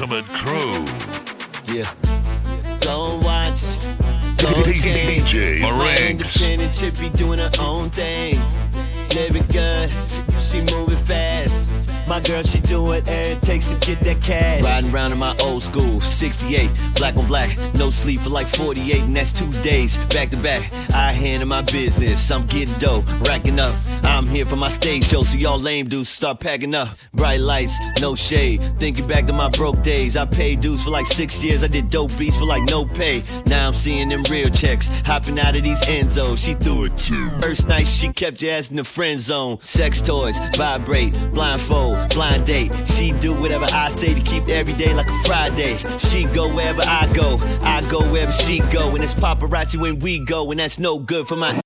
ultimate crew. Yeah. Go watch. Go DJ Marinx. independent be doing her own thing. Living good. She, she moving fast. My girl, she do whatever it takes to get that cash. Riding around in my old school, 68, black on black, no sleep for like 48, and that's two days back to back. I handle my business, I'm getting dough, racking up. I'm here for my stage show, so y'all lame dudes start packing up. Bright lights, no shade. Thinking back to my broke days, I paid dues for like six years. I did dope beats for like no pay. Now I'm seeing them real checks, hopping out of these Enzos. She threw it too. First night, she kept your ass in the friend zone. Sex toys, vibrate, blindfold, blind date. She do whatever I say to keep every day like a Friday. She go wherever I go, I go wherever she go. And it's paparazzi when we go, and that's no good for my.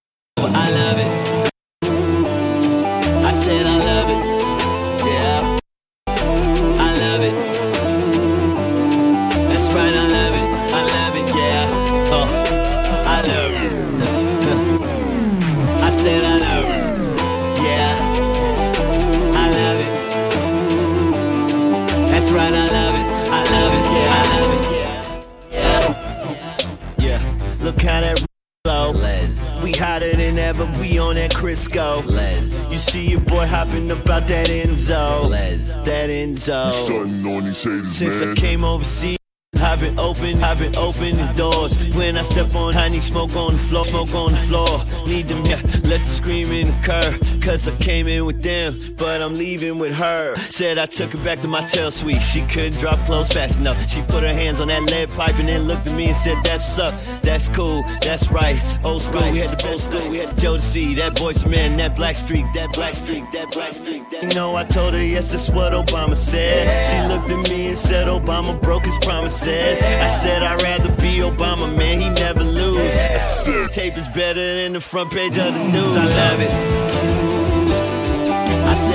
Cause I came in with them, but I'm leaving with her. Said I took her back to my tail suite. She couldn't drop clothes fast enough. She put her hands on that lead pipe and then looked at me and said, That's what's up, that's cool, that's right. Old school, we had the best school, we had Joe to see, that boy's man, that black streak, that black streak, that black streak. That... You know, I told her, yes, that's what Obama said. She looked at me and said, Obama broke his promises. I said, I'd rather be Obama, man, he never lose. Said, tape is better than the front page of the news. I love it.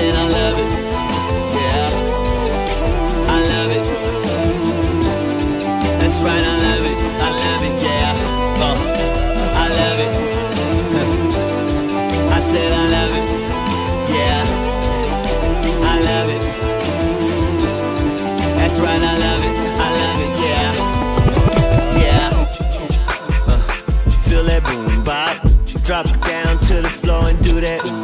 I love it. Yeah. I love it. That's right, I love it. I love it, yeah. Oh, I love it. I said, I love it. Yeah. I love it. That's right, I love it. I love it, yeah. Yeah. Uh, feel that boom bop. Drop it down to the floor and do that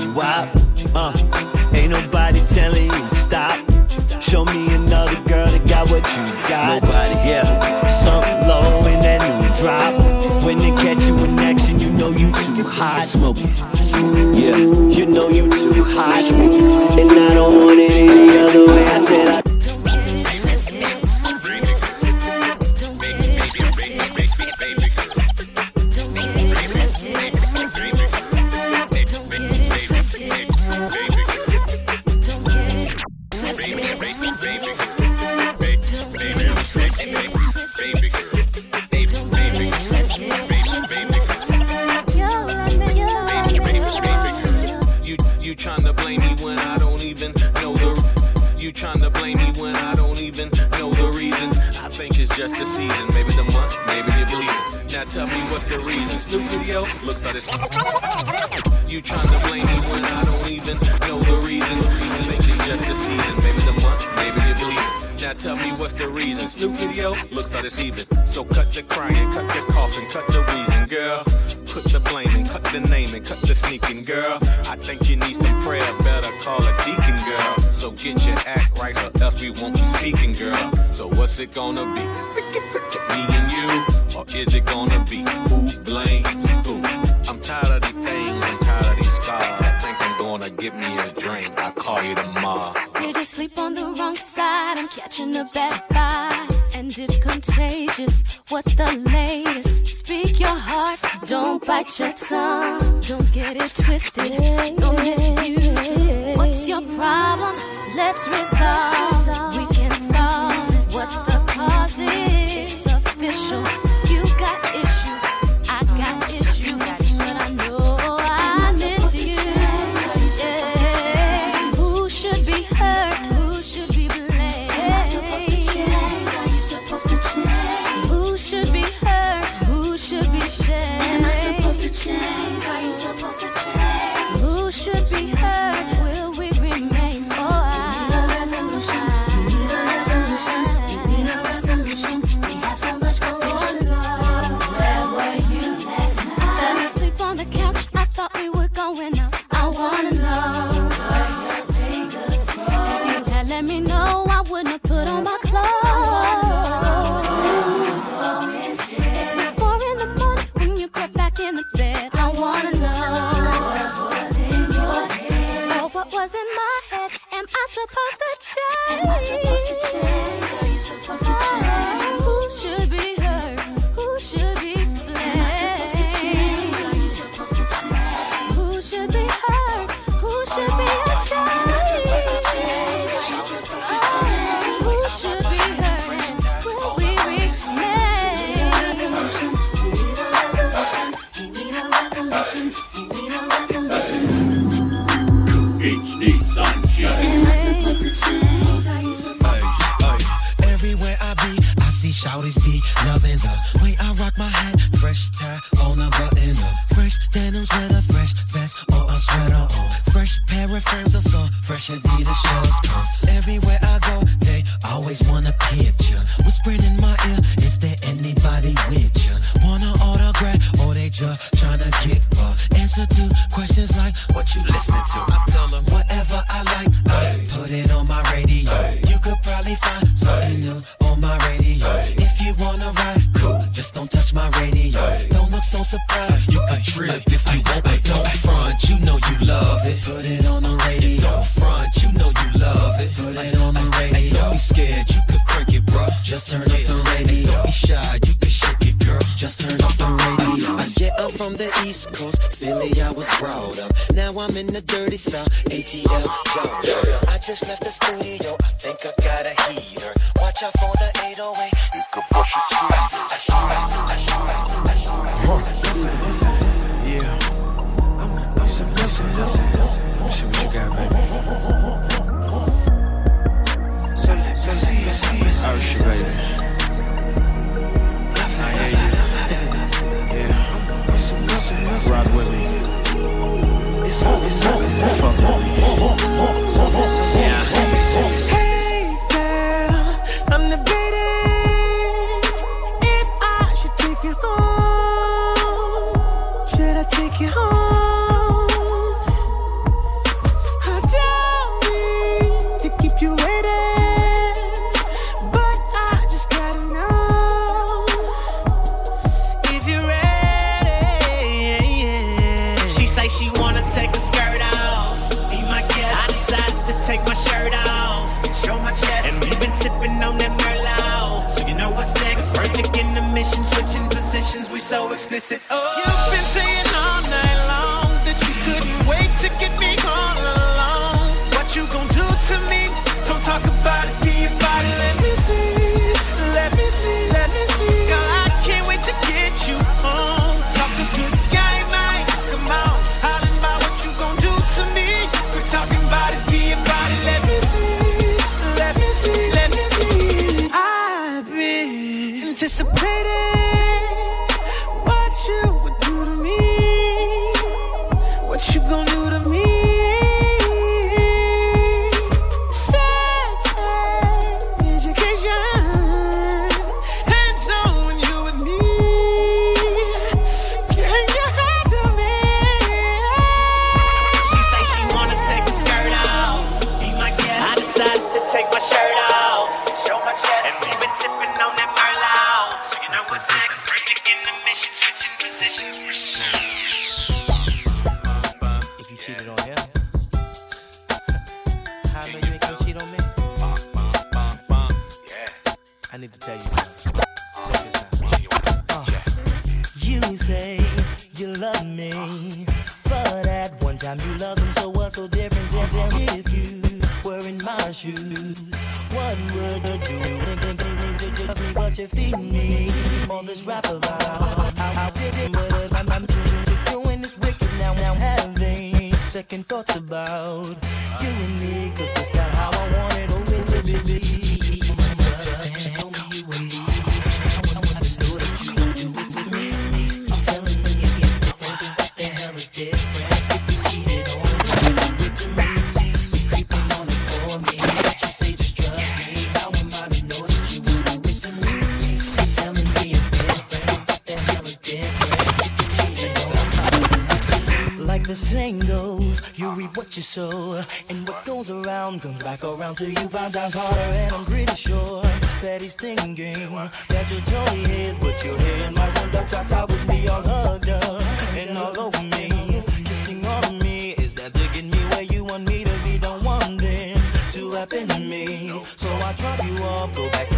Yeah, you know you too hot. And I don't want it any other way. I said I. But at one time you loved him, so what's so different than, if you were in my shoes? What would you do? Think, think, think, think, just me, but you're feeding me all this rap about how I did it, but I'm, I'm doing this wicked now. Now having second thoughts about you and me, cause that's not how I want it. Oh, it, it. saying goes, you reap what you sow, and what goes around comes back around to you five times harder. And I'm pretty sure that he's thinking that you totally is what you hear in my one dog with would be all hugged up and all over me, kissing on me. Is that to get me where you want me to be? Don't want this to happen to me, so I drop you off, go back.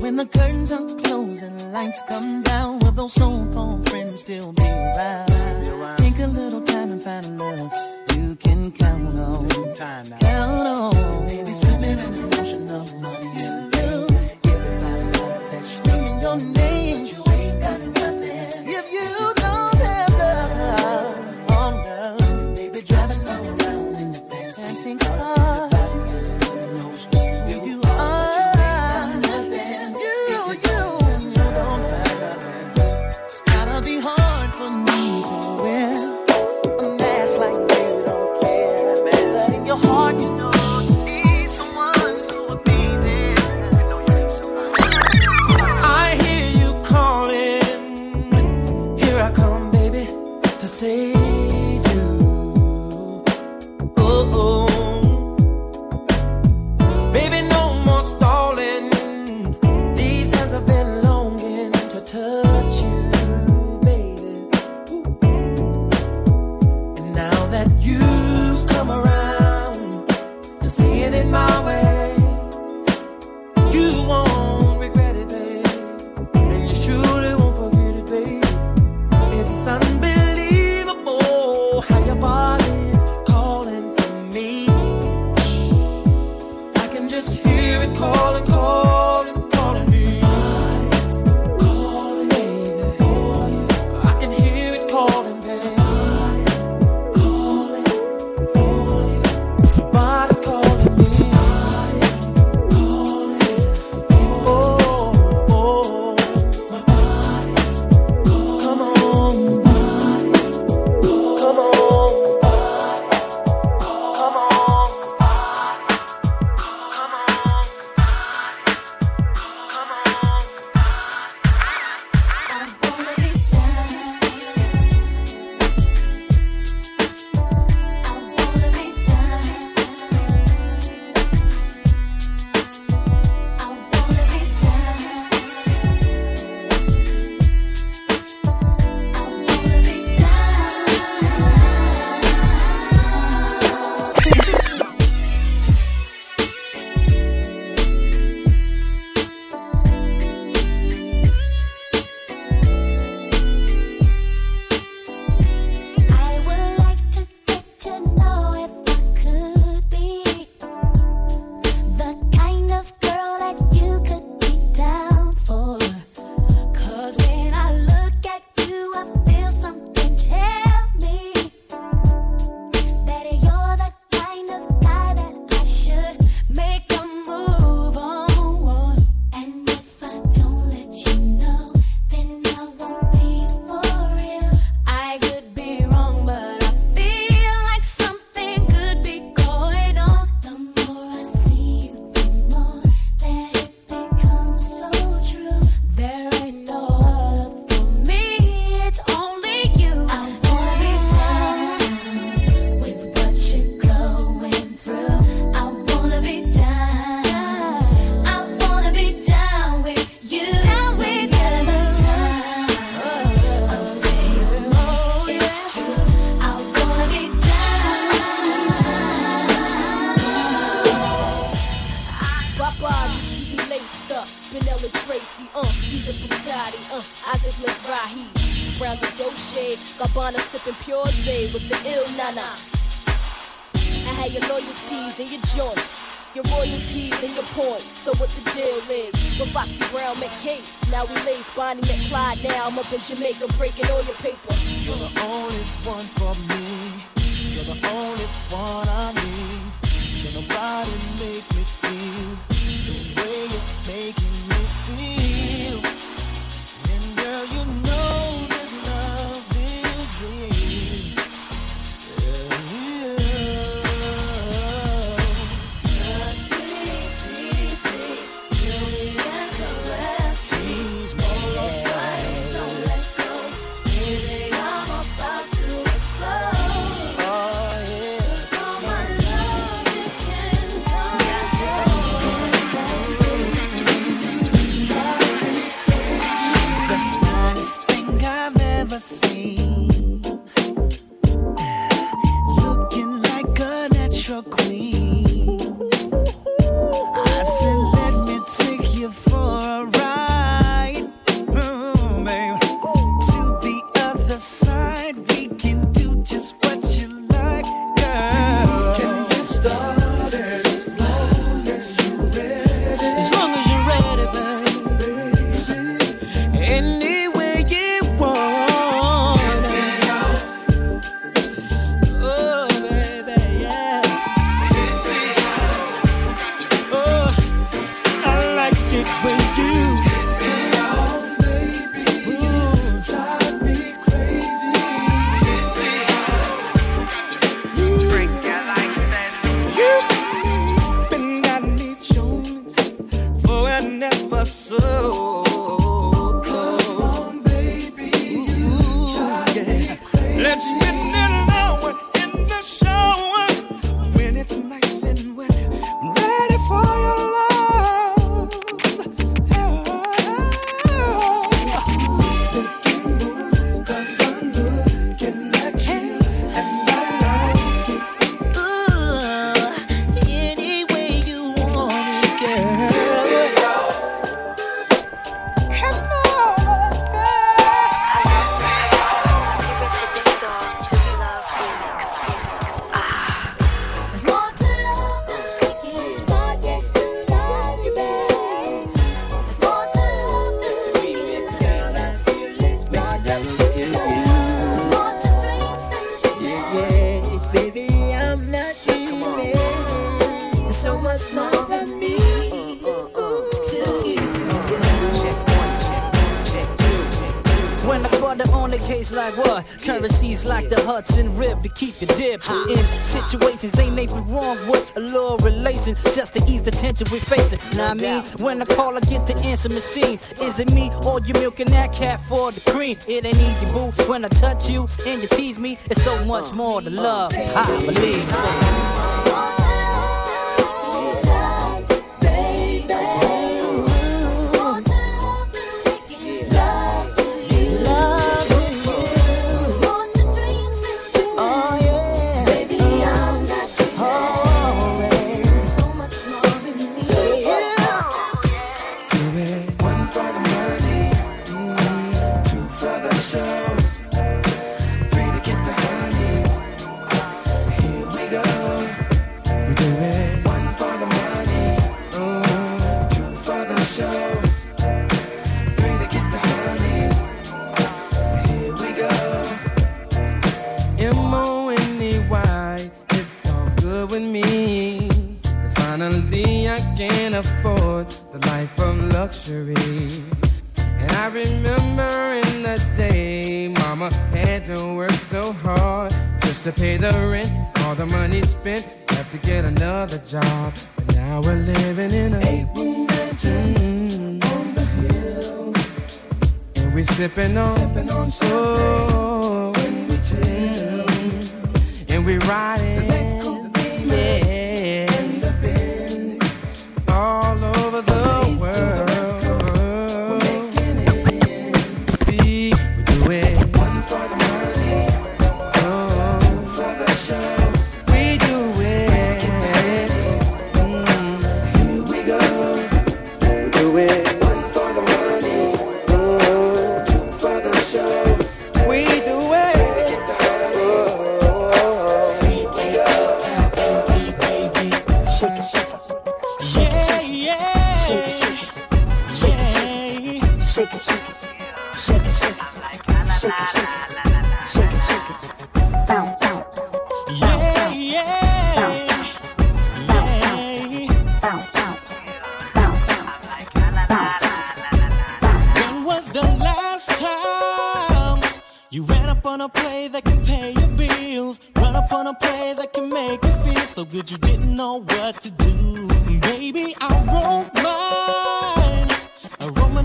When the curtains are closed and the lights come down, will those so-called friends still be around? Take a little time and find a love you can count on. Count on. Baby, swimming in an ocean of money and fame. Everybody that screaming your name. we face it. Now I mean, when I call, I get the answer machine. Is it me or you milking that cat for the cream? It ain't easy, boo. When I touch you and you tease me, it's so much uh. more to love. I believe. So.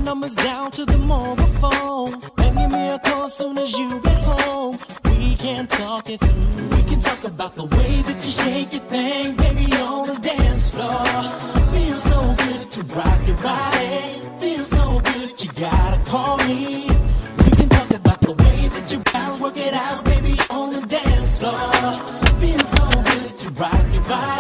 Numbers down to the mobile phone. And give me a call as soon as you get home. We can talk it through. We can talk about the way that you shake your thing, baby, on the dance floor. Feels so good to rock your body. Feels so good, you gotta call me. We can talk about the way that you bounce, work it out, baby, on the dance floor. Feels so good to rock your body.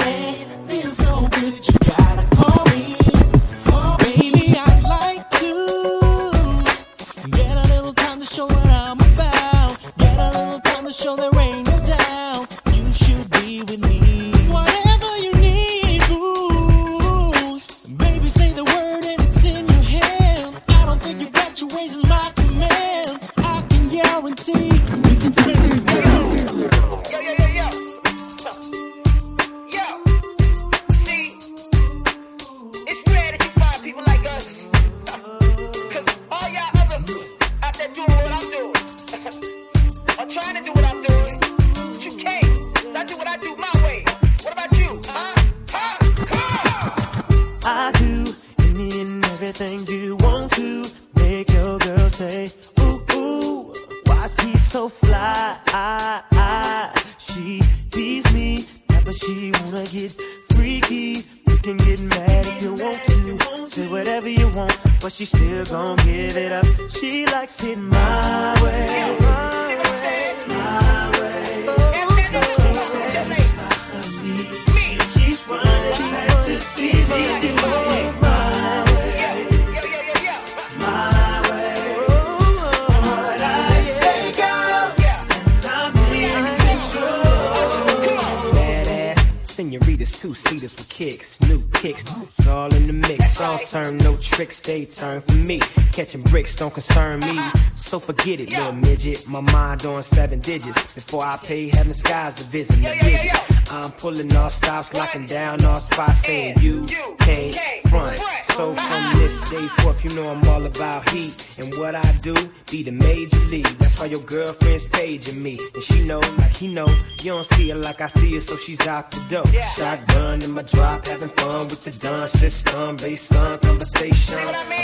My mind on seven digits. Before I pay heaven skies to visit the visit. I'm pulling all stops, locking down all spots, saying you can't front. So from this day forth, you know I'm all about heat. And what I do, be the major league. That's why your girlfriend's paging me. And she know, like he know, you don't see her like I see her, so she's out the door. Shotgun in my drop, having fun with the done system. Based on conversation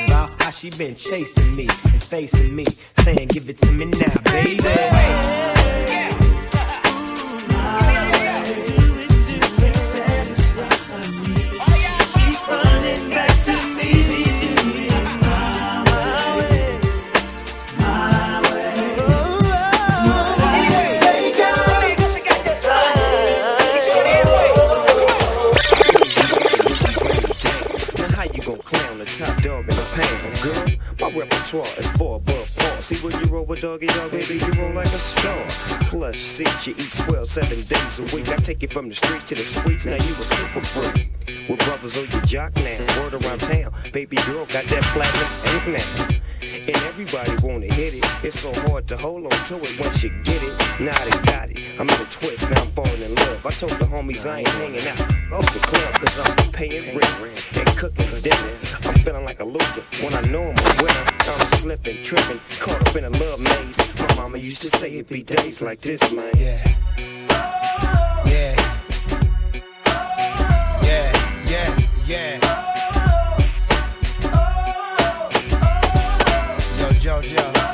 about how she been chasing me and facing me. Saying, give it to me now, baby. Now repertoire is far above par. See when you roll with Doggy Dogg, baby, you roll like a star. Plus seats, you eat swell seven days a week. I take you from the streets to the suites, now you a super freak. With brothers on your jock now, word around town. Baby girl got that platinum ink now. And everybody wanna hit it. It's so hard to hold on to it once you get it. Now they got it. I'm in a twist, now I'm falling in love. I told the homies I ain't hanging out off the club, cause I'm paying rent and cooking dinner. I'm feeling like a loser when I know I'm a winner. I'm slipping, tripping, caught up in a love maze. My mama used to say it'd be days like this, man. Yeah. Yeah. Yeah. Yo, JoJo.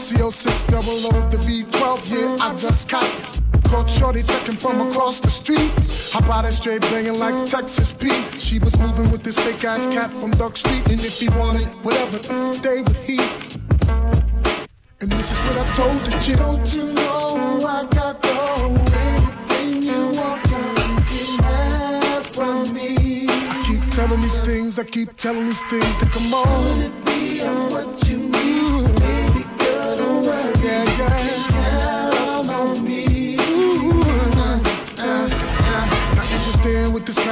MCO6 double O the V12, yeah, I just caught Caught shorty checking from across the street. How about that straight banging like Texas Pete? She was moving with this fake ass cat from Duck Street. And if he wanted whatever, stay with he. And this is what I told the chick. Don't you know I got the everything you want from me? I keep telling these things, I keep telling these things that come on.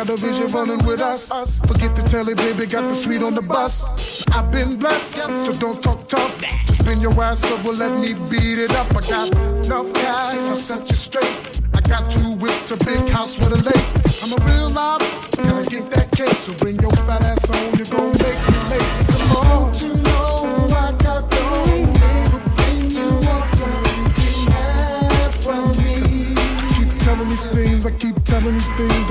The vision running with us. Forget the telly, baby, got the sweet on the bus. I've been blessed, so don't talk tough. Just bend your ass over, let me beat it up. I got enough cash, I'll set you straight. I got two whips, a big house with a lake. I'm a real live, gotta get that cake. So bring your fat ass on, you're gonna make me late. Come on, you know I got no. Telling these things, I keep telling these things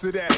to that,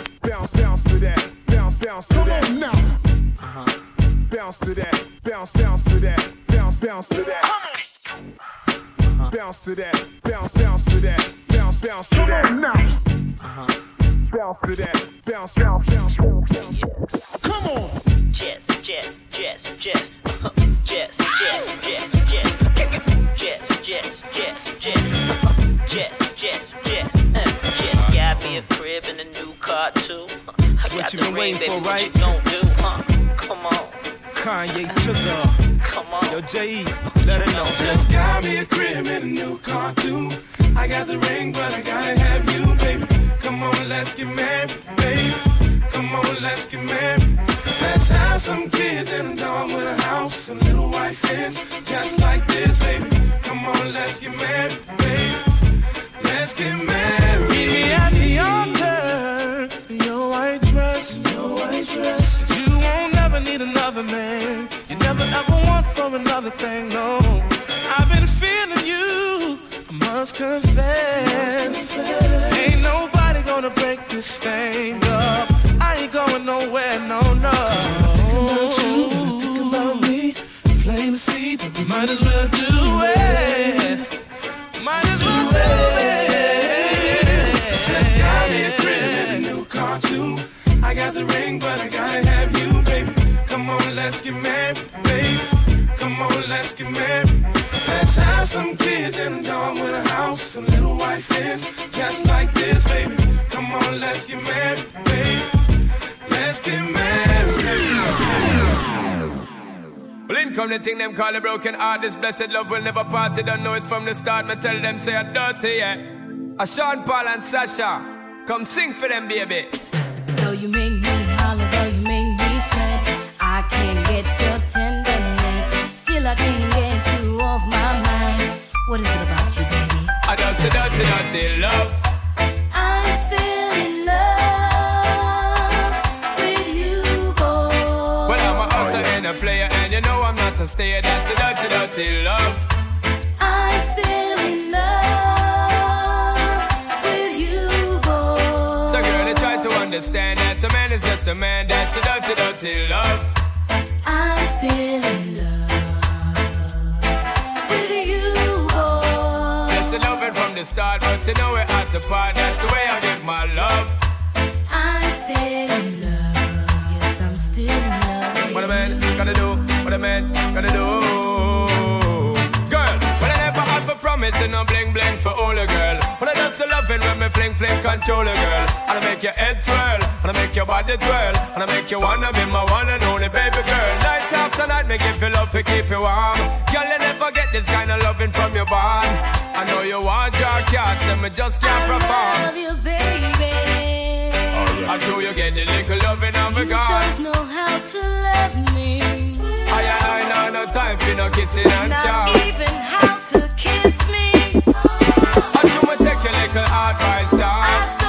This blessed love will never part. You don't know it from the start. Me tell them say I'm dirty, yeah. A Sean Paul and Sasha, come sing for them, baby. Make your body twirl, and I make you wanna be my one and only baby girl. Night after night, me give you love to keep you warm. Girl, you never get this kind of loving from your bond. I know you want your cats, and me just can't perform. I love you, baby. Oh, I know you get the little loving of a You God. don't know how to love me. I I know no time for no kissing and Not chow. even how to kiss me. I do my take your little advice, dog.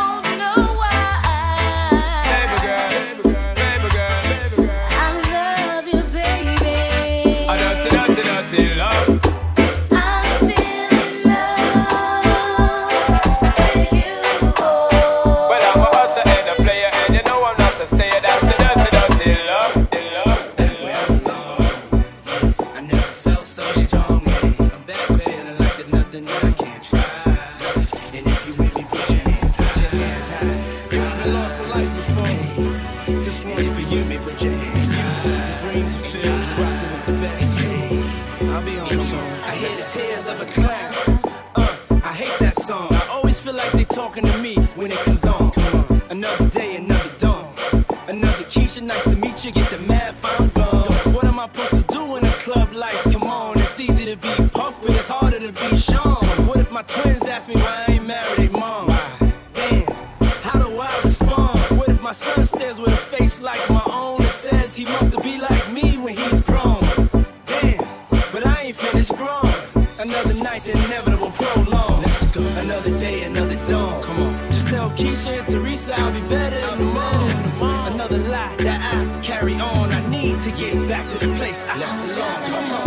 I'll be better in the morning. Another lie that I carry on. I need to get back to the place I belong. Come on.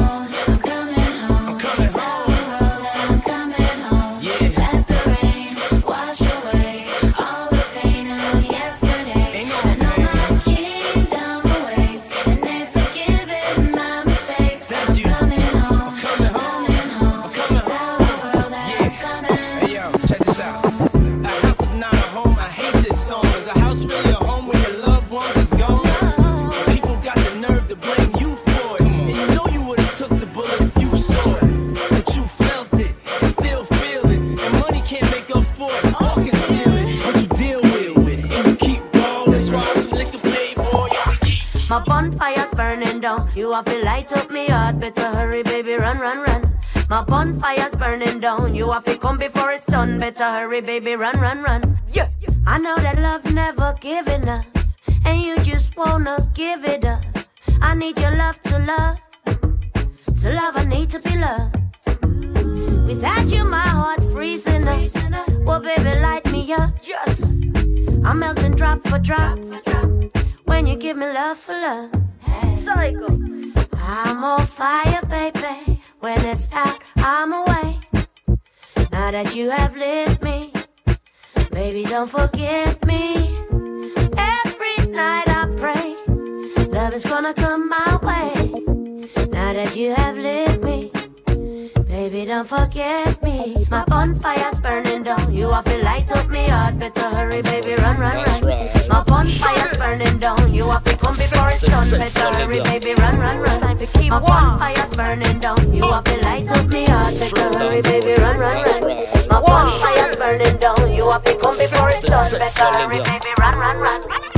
Hurry, baby, run, run, run. Yeah. I know that love never giving up. And you just wanna give it up. I need your love to love. To love, I need to be loved. Without you, my heart freezing up. Well, baby, light me up. Yes. I'm melting drop for drop. When you give me love for love. Psycho. I'm on fire, baby. When it's out, I'm away. Now that you have lit me, baby, don't forget me. Every night I pray, love is gonna come my way. Now that you have lit me, baby, don't forget me. My bonfire's burning down. You have to light up me heart. Better hurry, baby, run, run, run. My bonfire's burning down. You have to come before it's done. Better hurry, baby, run, run, run. My bonfire's burning down. You have to light up me heart. Better hurry, baby, run, run, run. My bonfire's burning down. You have to come before it's done. Better hurry, baby, run, run, run.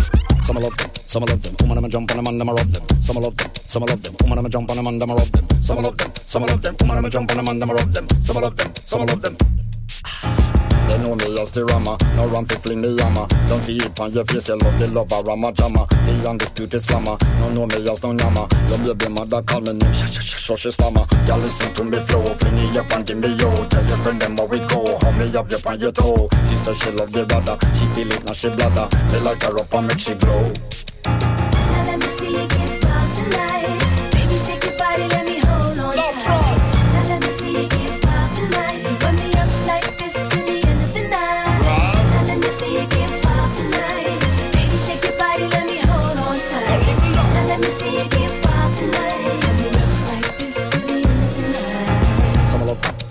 Some I love them, some I love them. Woman, I'ma jump on them and them I rub them. Some I love them, some I love them. Woman, I'ma jump on them and them I rub them. Some I love them, some I love them. Woman, I'ma jump on them and them I rub them. Some I love them, some I love them. They know me as the rama, no ram fi fling me yama. Don't see it on your face, you love the lover, rama jama. The undisputed slammer, no know me as no nyama. Your baby mother call me name, sh sh sh sh she stammer. Girl listen to me flow, fling it up and give me yo. Tell your friend them how we go, hold me up, you on your toe. She said she love the brother, she feel it now she bladder. Me like her up and make she glow.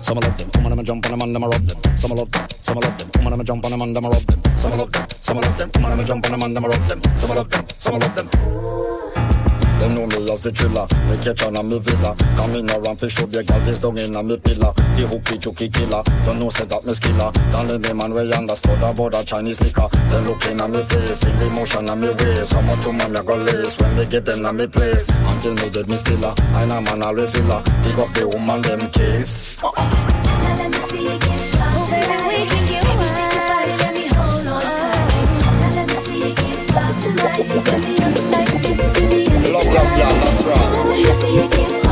Some love them, I love I'ma jump on them and them I rub them. Some love them, some love them. Woman, I'ma jump on them and them I rub them. Some love them, some love them. Woman, I'ma jump on them and them I rub them. Some love them, some love them. They know me as the thriller, me catch on a me villa. Come in around fi show big girl face down in a me pillar. The hooky chooky killer, don't know say that me skiller. Don't let man way understood about a Chinese liquor. They looking at me face, feel emotion on me waist. How much woman me go lace when me get them on me place? Until me dead me stiller, I know man always villa uh, Pick up the woman them case. Now let me see you get wild tonight. Baby, shake your body, let me hold on tight. Now let me see you get wild tonight. Love, love, that's right.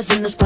Is for the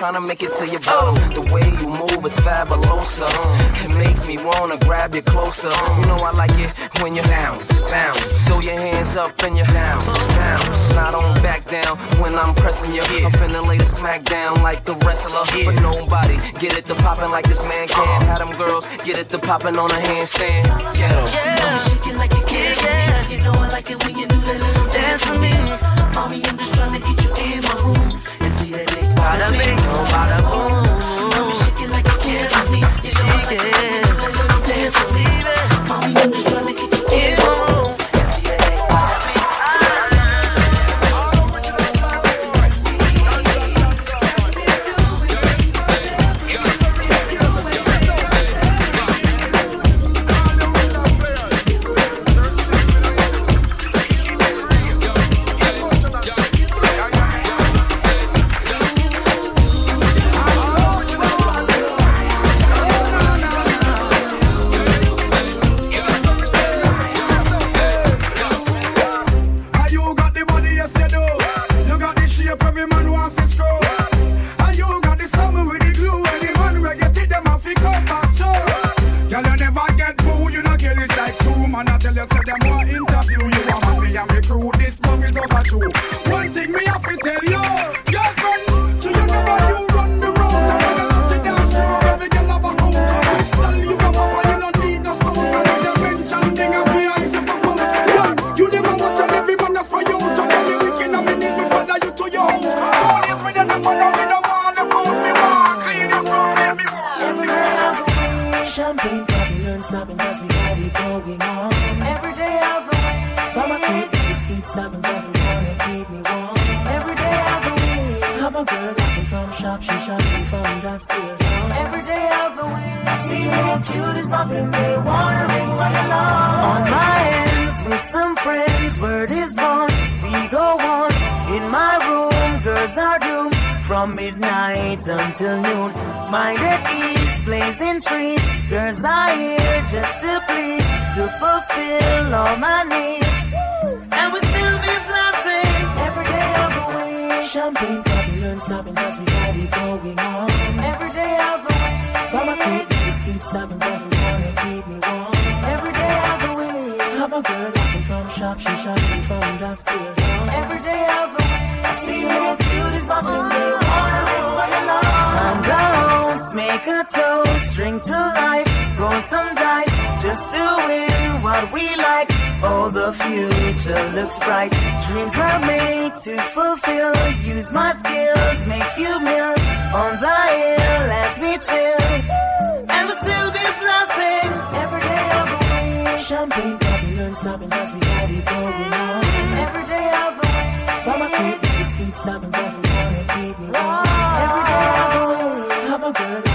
trying to make it to your bottom. The way you move is fabulosa. It makes me wanna grab you closer. You know I like it when you bounce, bounce. Throw your hands up and you bounce, bounce. I don't back down when I'm pressing you. I'm finna lay the smack down like the wrestler. But nobody get it to poppin' like this man can. Had them girls get it to poppin' on a handstand. Are here just to please, to fulfill all my needs. And we still be flossing every day of the week. Champagne, Babylon, snapping cause we got it going on. Every day of the week. Creek, babies keep snapping cause they wanna keep me warm. Every day of the week. Have a girl rocking from shop, she shopping from dust to dawn. Every day of the week. I see how cute is popping, they wanna ring my alarm. And the host make a toast, string to life, roll some dice, just doing what we like. Oh, the future looks bright. Dreams were made to fulfill. Use my skills, make few meals on the hill as we chill. And we'll still be flossing every day of the week. Champagne, Babylon, snapping cause we got it going on. Every day of the week. From a creek, babies keep snapping cause they wanna keep me warm. Every day of the week. Have a girl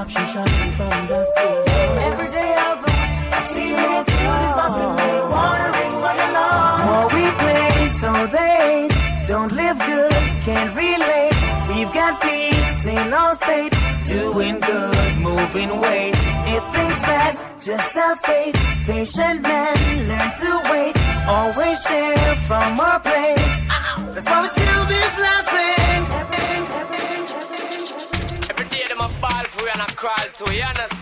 shop, she shopping from to dawn. Every day of the week. I see how cute is popping, they wanna ring my alarm. More we play, so they. Don't live good, can't relate. We've got peeps in all state, doing good, moving weights. If things bad, just have faith. Patient men learn to wait. Always share from our plate. That's why we still be flossing. For you and a crawl to you, understand?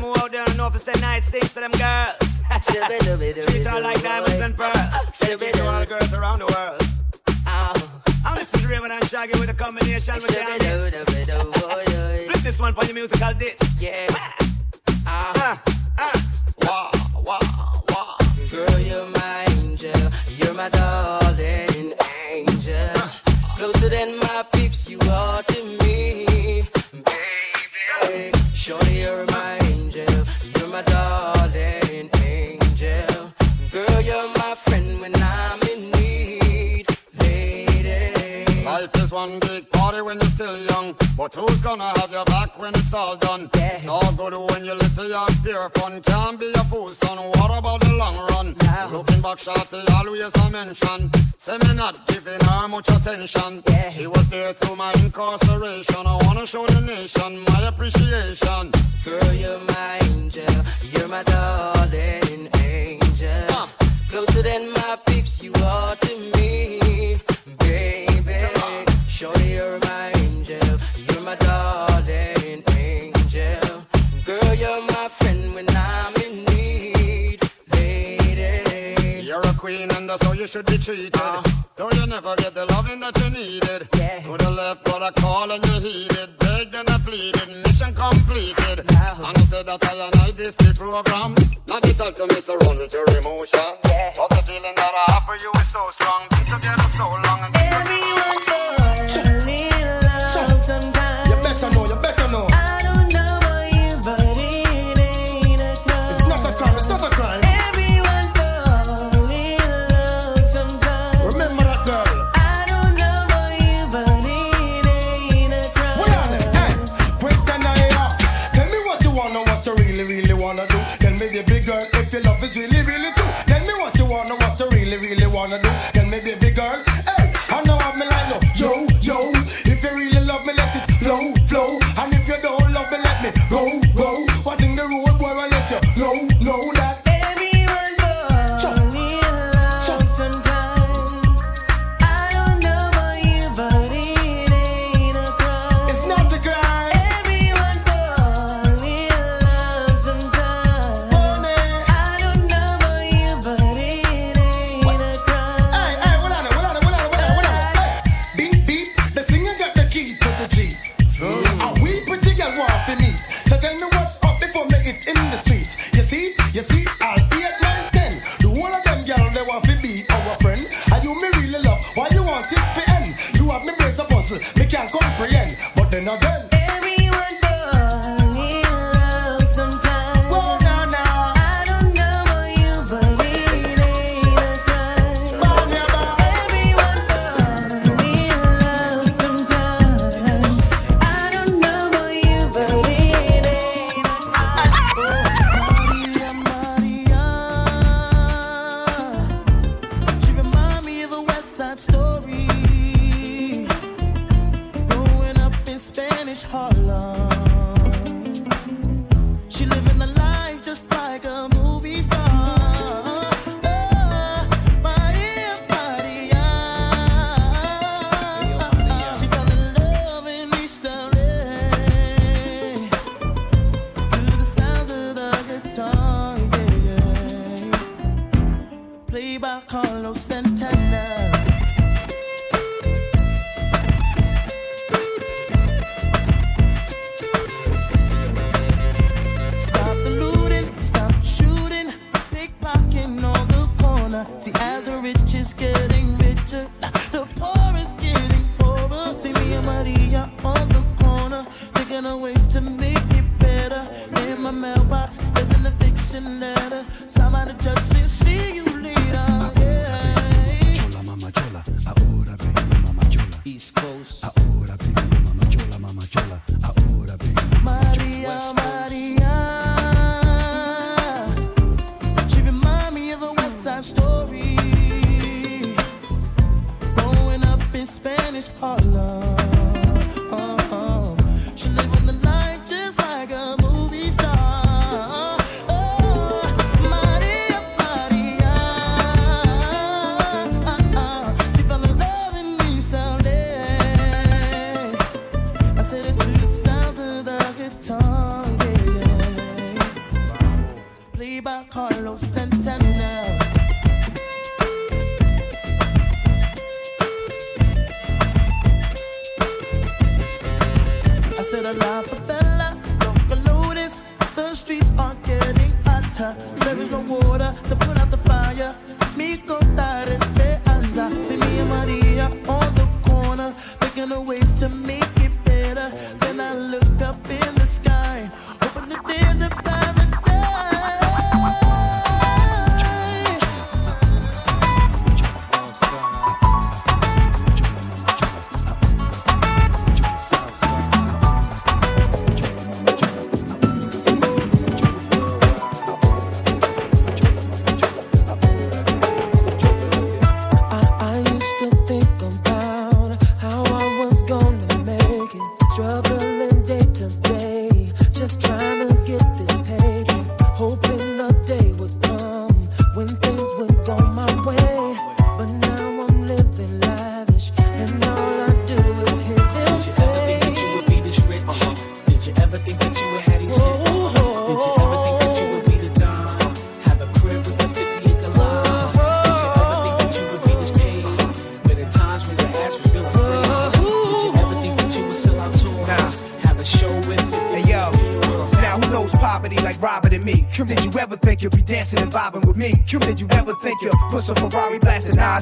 them who out there don't know if say nice things to them girls. Treat her like diamonds and pearls. Take it to all the girls around the world. Oh. I'm listening to Rayvon and Shaggy with a combination with the Flip this one for your musical disc. Yeah. gonna have your back when it's all done. Yeah. It's all good when you little your pure fun. Can't be a fool, son. What about the long run? Yeah. Looking back, shorty, always a mention. Say me not giving her much attention. Yeah. She was there through my incarceration. I wanna show the nation my appreciation. treated. Uh, so you never get the loving that you needed. Yeah. Could have left, but I call and you heated. Begged and I pleaded, mission completed. Now. And I said that I and I this the program. Not the time to miss around with your emotion. Yeah. But the feeling that I have for you is so strong. my story. Growing up in Spanish Harlem.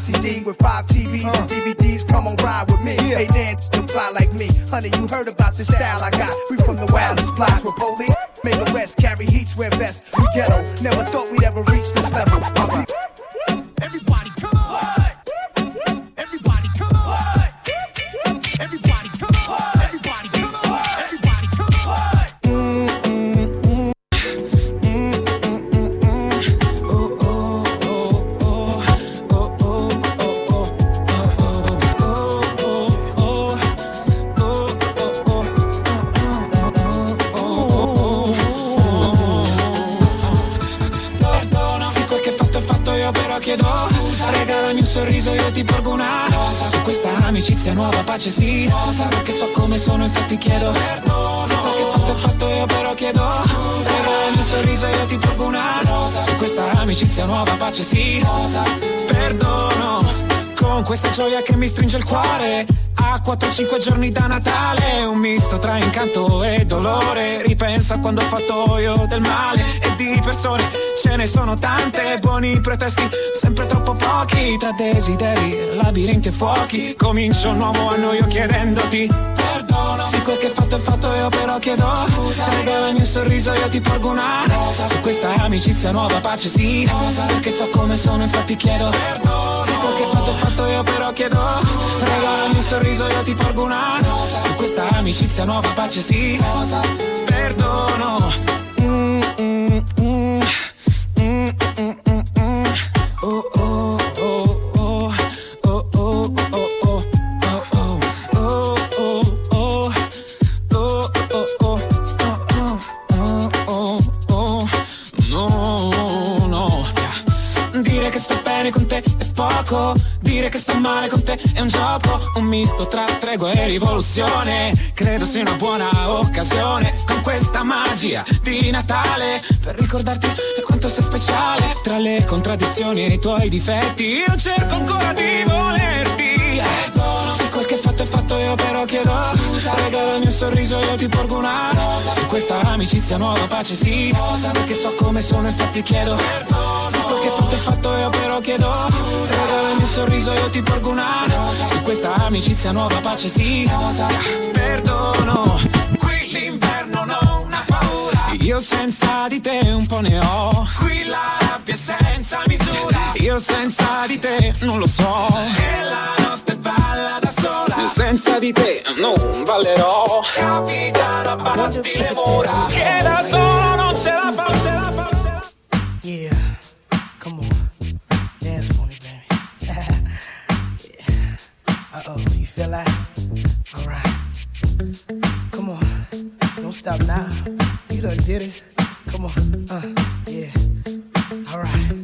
CD with five TVs uh. and DVDs. Come on, ride with me. Yeah. Hey, Dan, you fly like me. Honey, you heard about the style I got. Free from the wildest plots with police. A 4-5 giorni da Natale. Un misto tra incanto e dolore. Ripenso a quando ho fatto io del male. E di persone ce ne sono tante. Buoni pretesti, sempre troppo pochi. Tra desideri, labirinti e fuochi. Comincio un nuovo anno io chiedendoti perdono. Se quel che fatto è fatto io però chiedo Scusa Regalami un sorriso io ti porgo una rosa. Su questa amicizia nuova pace sì. Rosa. Perché so come sono infatti chiedo perdono. Se quel che fatto è fatto io però chiedo Scusa sorriso io ti porgo una rosa Su questa amicizia nuova pace sì rosa. Perdono misto tra tregua e rivoluzione. Credo sia una buona occasione con questa magia di Natale per ricordarti quanto sei speciale. Tra le contraddizioni e i tuoi difetti, io cerco ancora di volerti. Se quel che fatto è fatto io però chiedo Scusa Regalami un sorriso io ti porgo una rosa Su questa amicizia nuova pace sì rosa. Perché so come sono infatti chiedo fatto è io però chiedo. Scusa Regalami un sorriso io ti porgo una rosa. Su questa amicizia nuova pace sì. Rosa. Perdono Qui l'inverno non ha paura. Io senza di te un po' ne ho. Qui la rabbia senza misura. Io senza di te non lo so. E la notte balla da sola. Senza di te non ballerò. Capitano abbatti le mura. Che da solo non ce la fa, ce la fa stop now. You done did it. Come on, uh, yeah. Alright Hold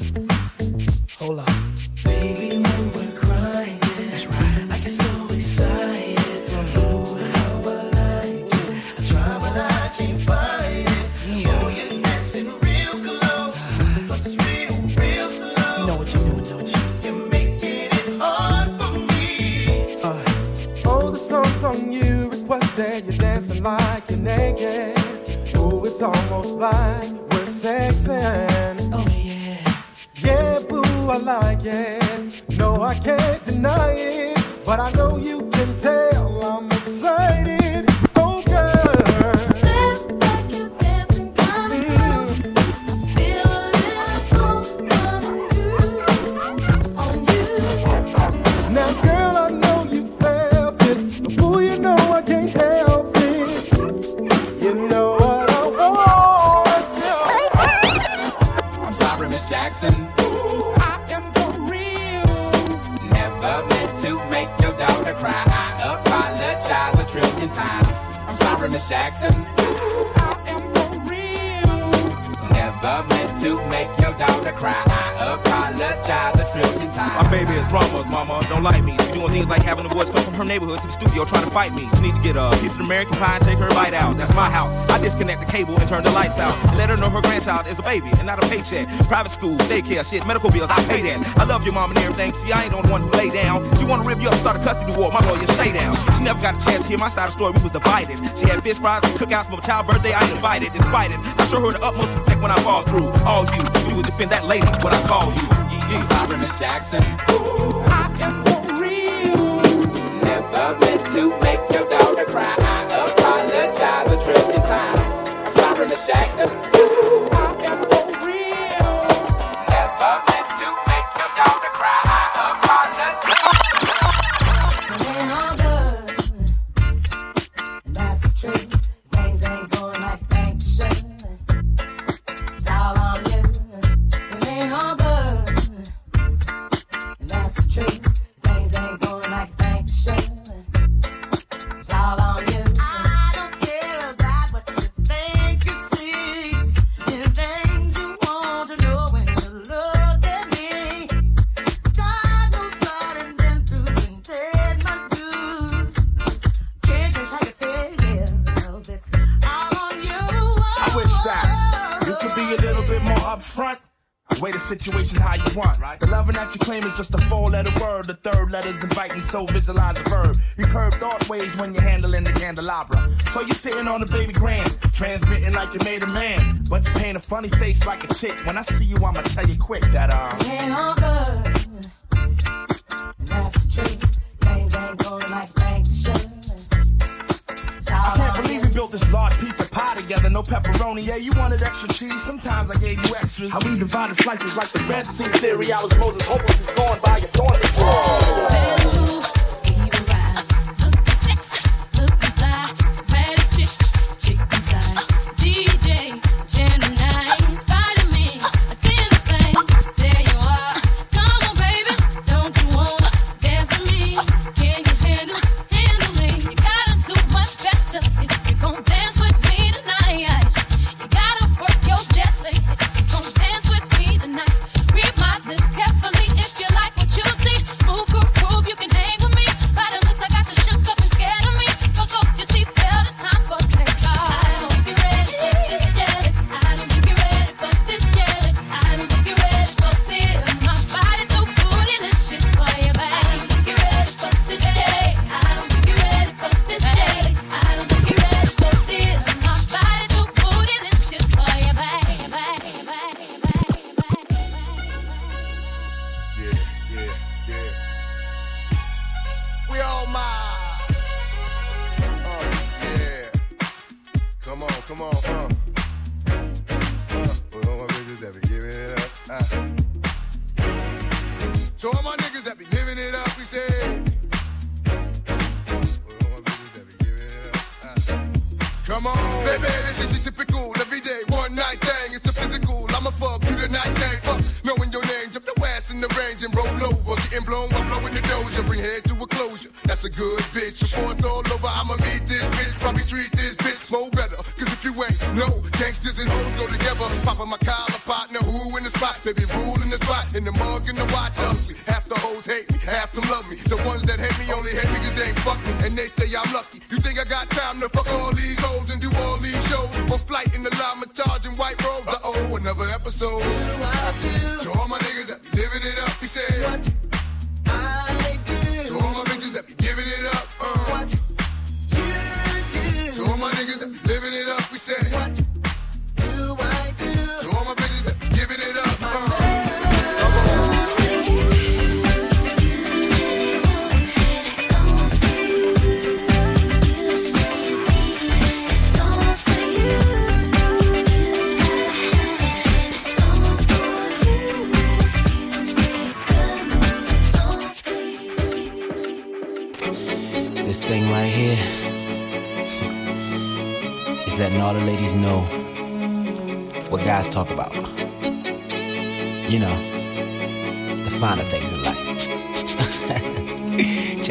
I know fight me. She need to get a piece of American pie and take her bite out. That's my house. I disconnect the cable and turn the lights out. And let her know her grandchild is a baby and not a paycheck. Private school, daycare, shit, medical bills, I pay that. I love your mom and everything. See, I ain't the one who lay down. She wanna rip you up, start a custody war. My lawyer, stay down. She never got a chance to hear my side of the story. We was divided. She had fish fries cookouts for my child's birthday. I ain't invited, despite it. I show her the utmost respect when I fall through. All you, you would defend that lady when I call you. I'm sorry, Miss Jackson. To make your daughter cry. I apologize a trillion times. I'm sorry, Miss Jackson. On the baby grand, transmitting like you made a man. But you paint a funny face like a chick. When I see you, I'ma Come on, uh. Uh, we all my bitches that be giving it up. Uh. So all my niggas that be living it up, we say. Up. Uh. Come on, baby, this is your typical everyday one night thing. It's a physical. I'ma fuck you tonight, thing. Fuck knowing your name, jump the ass in the range and roll over. Getting blown while blowing the doja. Bring head to a closure. That's a good bitch. It's all go my collar partner, who in the spot? Baby, rule in the spot. In the mug and the watch. Ugly. Half the hoes hate me, half them love me. The ones that hate me only hate me cause they ain't fuck me. And they say I'm lucky. You think I got time to fuck all these hoes and do all these shows? On flight in the llama charging white robes. Uh oh, another episode. All my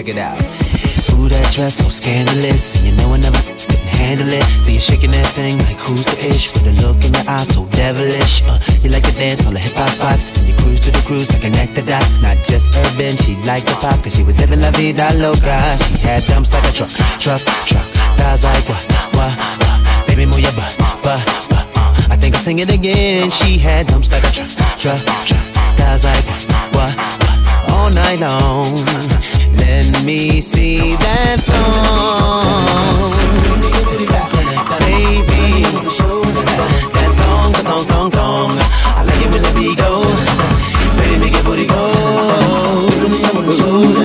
it out. Ooh, that dress so scandalous, and you know I never couldn't handle it. So you're shaking that thing like who's the ish with a look in the eye so devilish. Uh, You like to dance on the hip hop spots. And you cruise to the cruise like connect the dots. Not just urban, she liked the pop, cause she was living la vida loca. She had dumps like a truck, truck, truck. Thighs like what, what, what. Baby, move your butt, butt, butt. I think I'll sing it again. She had dumps like a truck, truck, truck. Thighs like what, what, what. All night long. Let me see that thong. Baby, that thong, that thong, thong, thong. I like it when the beat go. Baby, make your booty go. That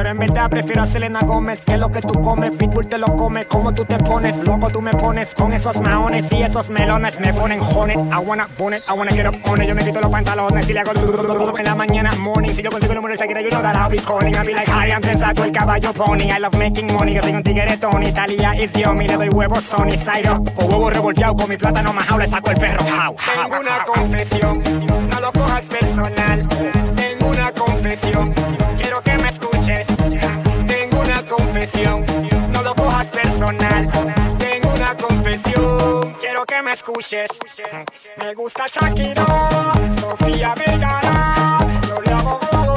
Pero en verdad prefiero a Selena Gómez que lo que tú comes. Pitbull te lo come, como tú te pones. Loco tú me pones con esos maones y esos melones. Me ponen jones. I wanna bonnet, I wanna get up on it. Yo me quito los pantalones y le hago en la mañana morning. Si yo consigo el número de Shakira, you know that I'll be calling. I'll be like, I am sensato, el caballo pony. I love making money. Yo soy un tigre Tony. Italia is yummy. Le doy huevos Sony. Zairo o huevo revolteado con mi plátano majao. Le saco el perro. How, how, Tengo una confesión, no lo cojas personal. pushes. Me gusta Shakira, Sofía Vergara, yo le hago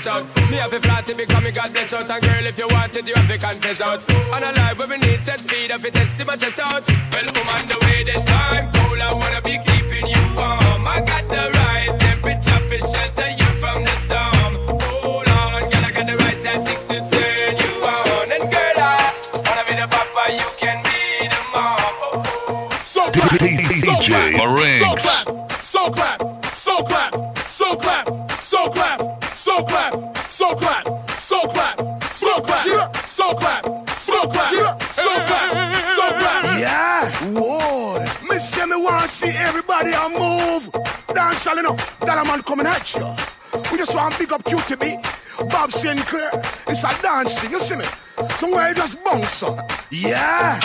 stretch out. Sinclair. It's a dance thing, you see me? Somewhere you just bounce up. Yeah!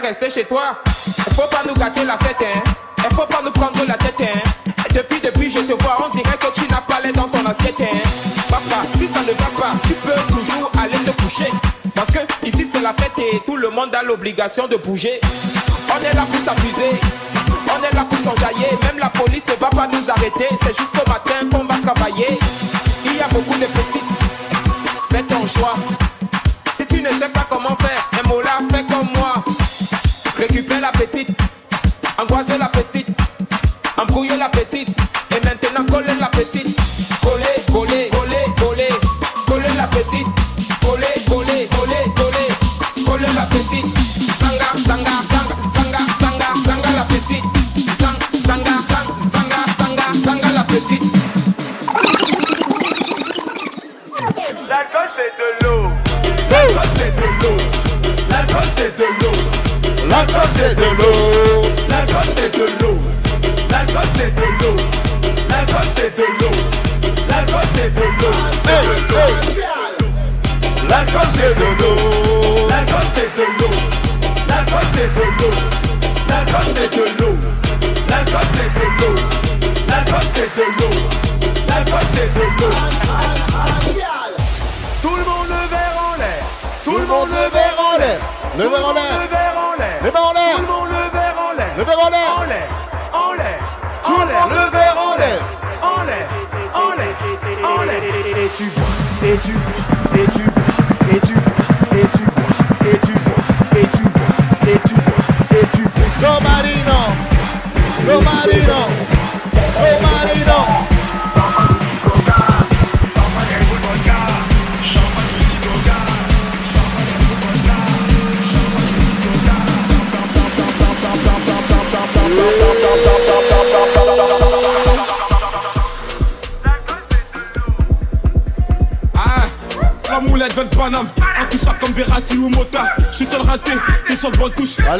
Rester chez toi. Faut pas nous gâter la fête, hein. Faut pas nous prendre la tête, hein. Depuis, depuis, je te vois, on dirait que tu n'as pas l'air dans ton assiette, hein. Papa, si ça ne va pas, tu peux toujours aller te coucher. Parce que ici c'est la fête et tout le monde a l'obligation de bouger. On est là pour s'amuser,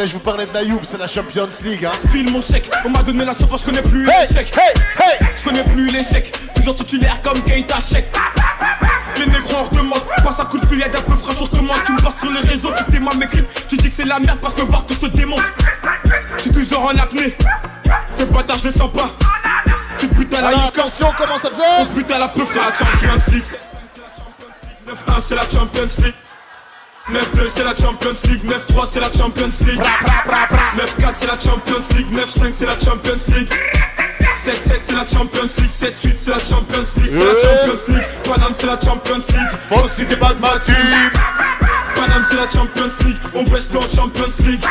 je vous parlais de Nayoub, c'est la Champions League. Hein. File mon chèque, on m'a donné la sauce, je connais plus l'échec. hey, hey. Je connais plus l'échec, toujours titulaire comme Keita chèque. Les négros en demande, passe un coup de fil, y'a d'un peu frais sur commande. Tu me passes sur les réseaux, tu démarres mes clips. Tu dis que c'est la merde parce que voir que je te démonte. Je suis toujours en apnée, ces bâtards je les sens pas. Tu te butes à la Alors attention, comment ça On faisait se bute à la peuf, c'est la Champions League. La Champions League. 9-3, c'est la Champions League. 9-4, c'est la Champions League. 9-5, c'est la Champions League. 7-7, c'est la Champions League. 7-8, c'est la Champions League. C'est la. Champions League. Paname, c'est la Champions League. Fox, si t'es pas de ma team. Paname, c'est la Champions League. On baisse en Champions League.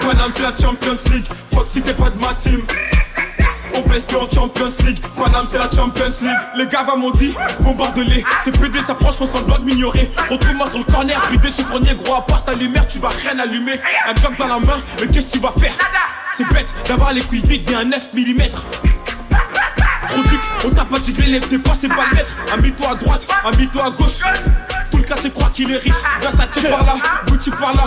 Paname, c'est la Champions League. Fox, si t'es pas de ma team. Paname, c'est la Champions League. Les gars m'ont dit, bombarde-les. C'est PD s'approche, font semblant de m'ignorer. Retrouve-moi sur le corner, bridé, chiffronnier, gros, à part ta lumière, tu vas rien allumer. Un job dans la main, mais qu'est-ce que tu vas faire? C'est bête d'avoir les couilles vides et un 9 mm. Produit, on t'a pas dit l'élève t'es pas, c'est pas le maître. Amie-toi à droite, amie-toi à gauche. Tout le quartier croit qu'il est riche. Par là, Gucci par là.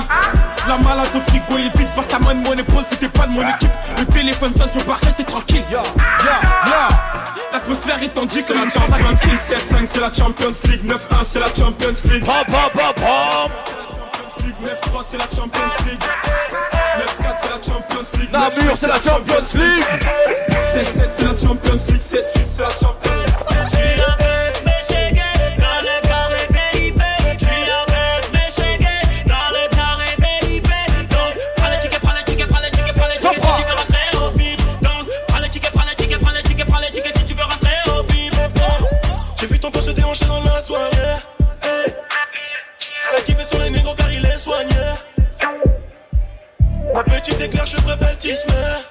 La malade au frigo est vide par ta main de mon épaule t'es pas de mon équipe. Le téléphone sonne, je pas rester tranquille. L'atmosphère est tendue, c'est la Champions League. 7-5, c'est la Champions League. 9-1, c'est la Champions League. Pam, pam, pam, pam. 9-3, c'est la Champions League. 9-4, c'est la Champions League. Namur, c'est la Champions League. 7-7, c'est la Champions League. 7-8, c'est la Champions League. kiss me.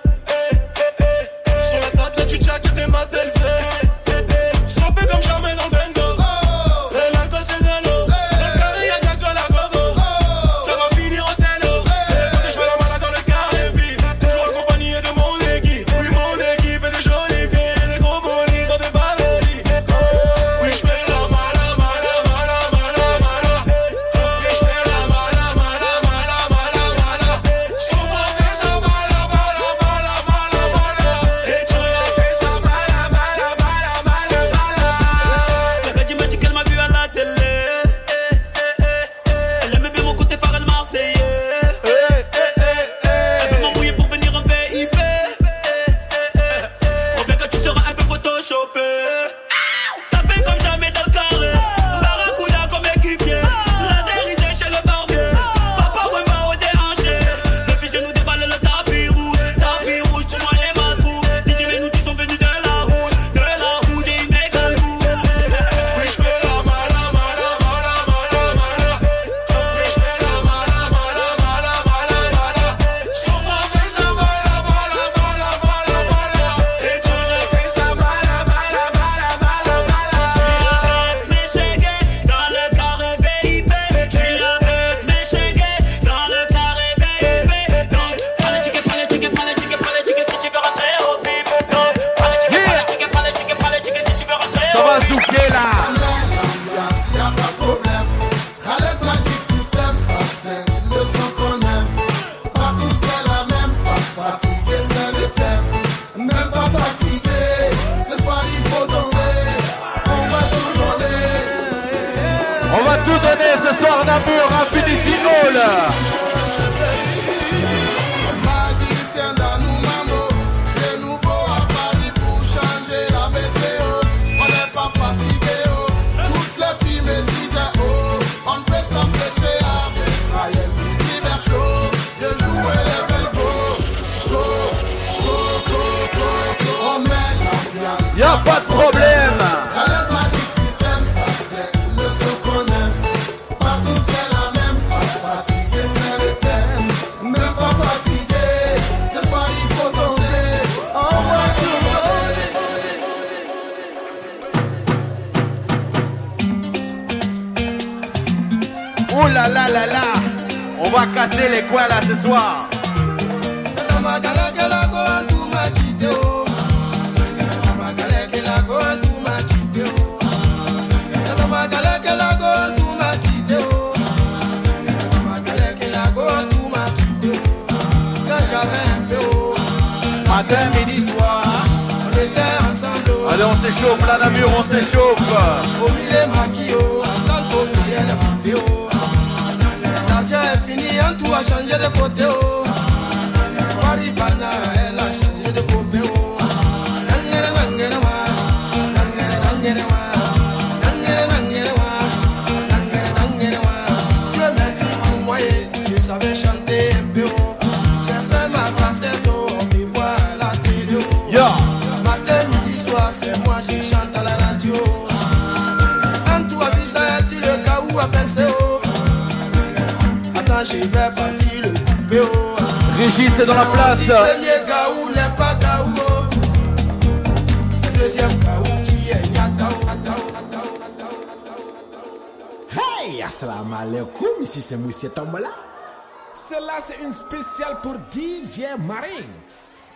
DJ Marinx.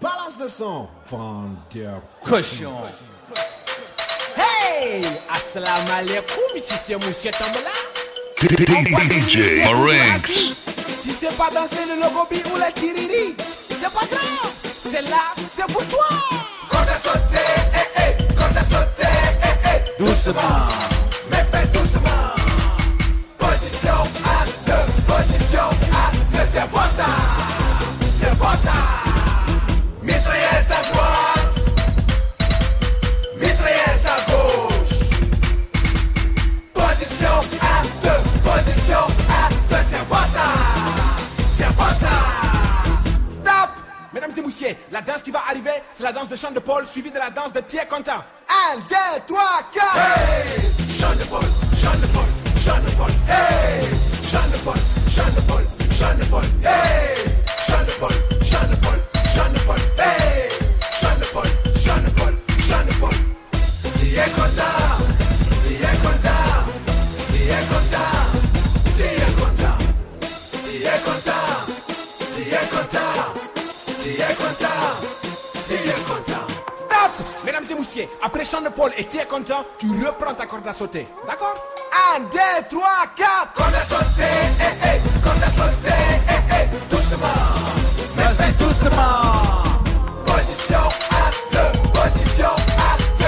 Balance le son, vendeur cochon. Hey, assalamu alaikum, ici c'est Monsieur Tambla. DJ Marinx. Si c'est pas danser le logobi ou la tiriri, c'est pas grave, c'est là, c'est pour toi. Quand t'as sauté, eh, eh, quand t'as sauté, eh, eh, doucement, mais fais doucement. Position à deux, position à deux, c'est pour ça. La danse qui va arriver, c'est la danse de chant de Paul suivie de la danse de Thier Content. 1, 2, 3, 4. Hey! Chant de Paul, chant de Paul, chant de Paul. Hey! Chant de Paul, chant de Paul, chant de Paul. Hey! Après chant de Paul et tu es content, tu reprends ta corde à sauter. D'accord? 1, 2, 3, 4. Corde à sauter, eh, eh. Corde à sauter, eh, eh. Doucement. Mais fais doucement. Position 1, 2. Position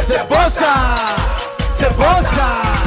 cebosa, cebosa.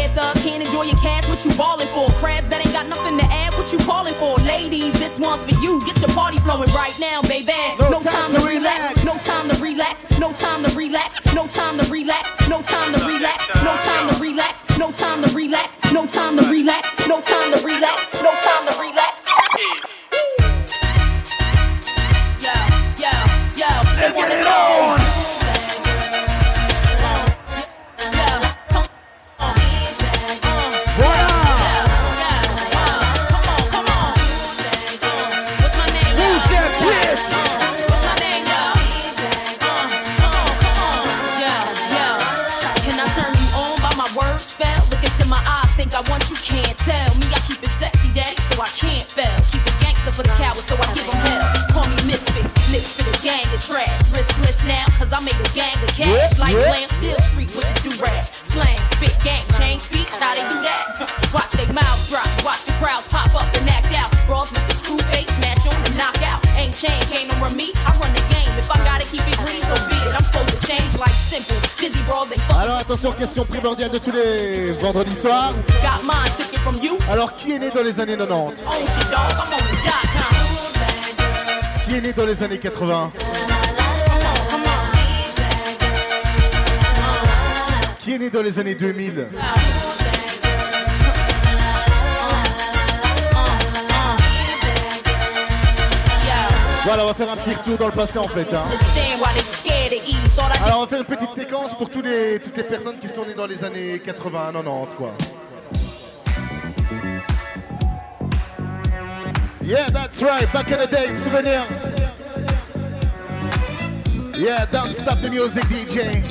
Standing thug can't enjoy your cash. What you balling for? Crabs that ain't got nothing to add. What you calling for? Ladies, this one's for you. Get your party flowing right now, baby. No, time, to relax. No time to relax. No time to relax. No time to relax. No time to relax. No time to relax. No time to relax. No time to relax. No time to relax. No time to relax. Misfit, lips for the gang of trash. Riskless now, cause I make a gang of cash. Yep, like yep. Lamb Steel Street with the do-rag. Slang, spit, gang, change speech, how they do that? Watch they mouths drop, watch the crowds pop up and act out. Brawls with the screw face, smash on and knock out. Ain't chain, can't no run me, I run the game. If I gotta keep it green, so be it. I'm supposed to change like simple. Dizzy brawls ain't fucking Alors attention, question primordiale de tous les vendredis soirs. got mine, took it from you. Alors qui est né dans les années 90 Own shit, dog, I'm on the dot com. Qui est né dans les années 80 Qui est né dans les années 2000 Voilà, on va faire un petit retour dans le passé en fait. hein. Alors on va faire une petite séquence pour toutes les personnes qui sont nées dans les années 80, 90 quoi. Yeah, that's right, back in the day, souvenir. Yeah, don't stop the music, DJ.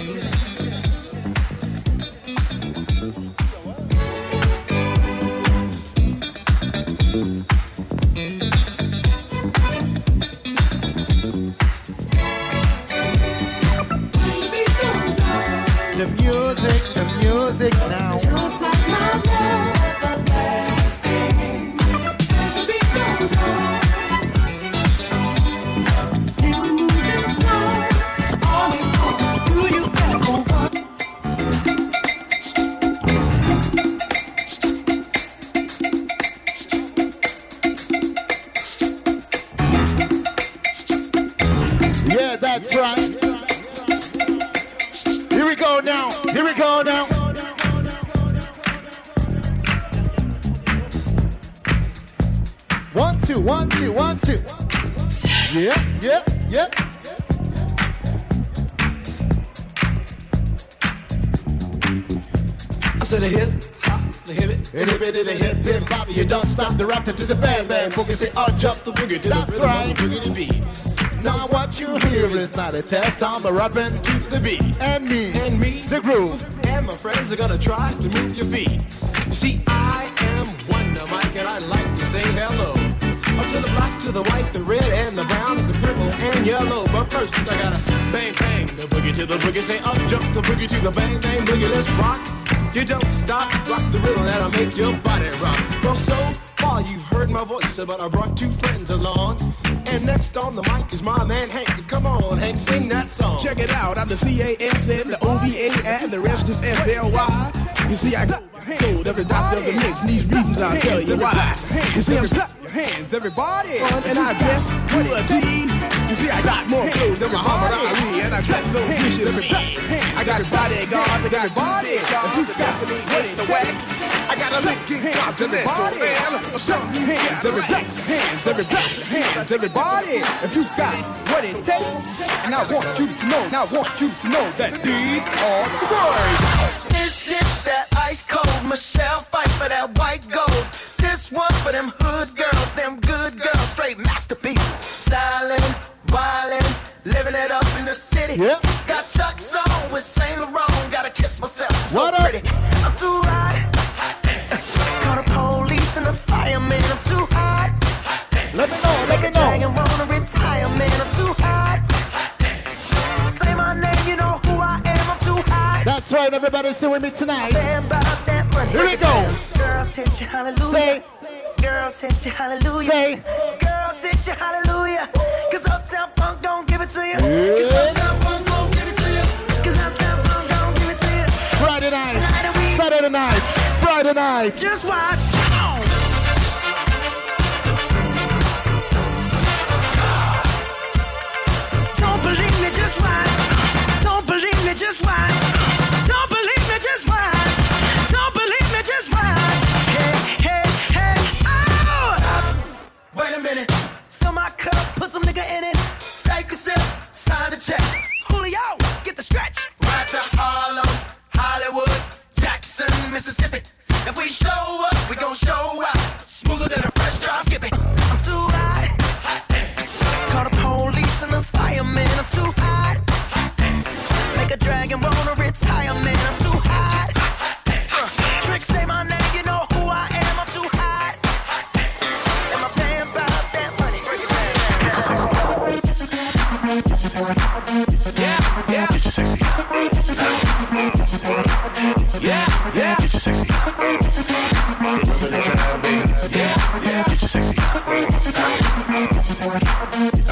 The music, the music stop the rap to the bang, bang. Boogie say, I'll jump the boogie to That's the right. boogie to beat. Now what you hear is not a test. I'm a rapping to the beat. And me, And me, the groove. and my friends are gonna try to move your feet. You see, I am Wonder Mike, and I'd like to say hello. Up to the black, to the white, the red, and the brown, and the purple, and yellow. But first, I gotta bang, bang, the boogie to the boogie. Say up, jump the boogie to the bang, bang, boogie. Let's rock. You don't stop, rock the rhythm that'll make your body rock. Well, so far you've heard my voice, but I brought two friends along. And next on the mic is my man Hank. Come on, Hank, sing that song. Check it out, I'm the CASN, the OVA, and the rest is FLY. You see, I got told every doctor of the mix, and these reasons I'll tell you why. You see, I'm slapping your Hands, everybody. and I dress to a T. You see, I got more clothes than Muhammad Ali, and I dress so fishy every black. I got bodyguards, I got two big guards, I definitely hit the wax. I got a Lincoln Continental and a something hands, every black hands, every black hands, everybody. If you got what it takes, and I want you to know, now I want you to know that these are the words. This is that ice cold Michelle fight for that white gold. This one for them hood girls, them good girls, straight masterpieces. Styling, wildin', living it up in the city. Yep. Got Chuck's on with Saint Laurent, gotta kiss myself. I'm so What up? pretty. I'm too hot. Call the police and the fireman. I'm too hot. Let me know, let me know. Dragon wanna retire, man. I'm too hot. Say my name, you know who I am. I'm too hot. That's right, everybody, sing with me tonight. Damn about that money. Here we go. Girls hit you, hallelujah. Say. Girls hit you, hallelujah. Say. Girls hit you, hallelujah. Cause Uptown Funk don't give it to you. Cause Uptown Funk don't give it to you. Cause Uptown Funk don't give it to you. Friday night, Saturday night, Friday night. Just watch. Don't believe me, just watch. Don't believe me, just watch. Put some nigga in it. Take a sip, sign the check. Julio, get the stretch. Right to Harlem, Hollywood, Jackson, Mississippi. If we show up, we gon' show out.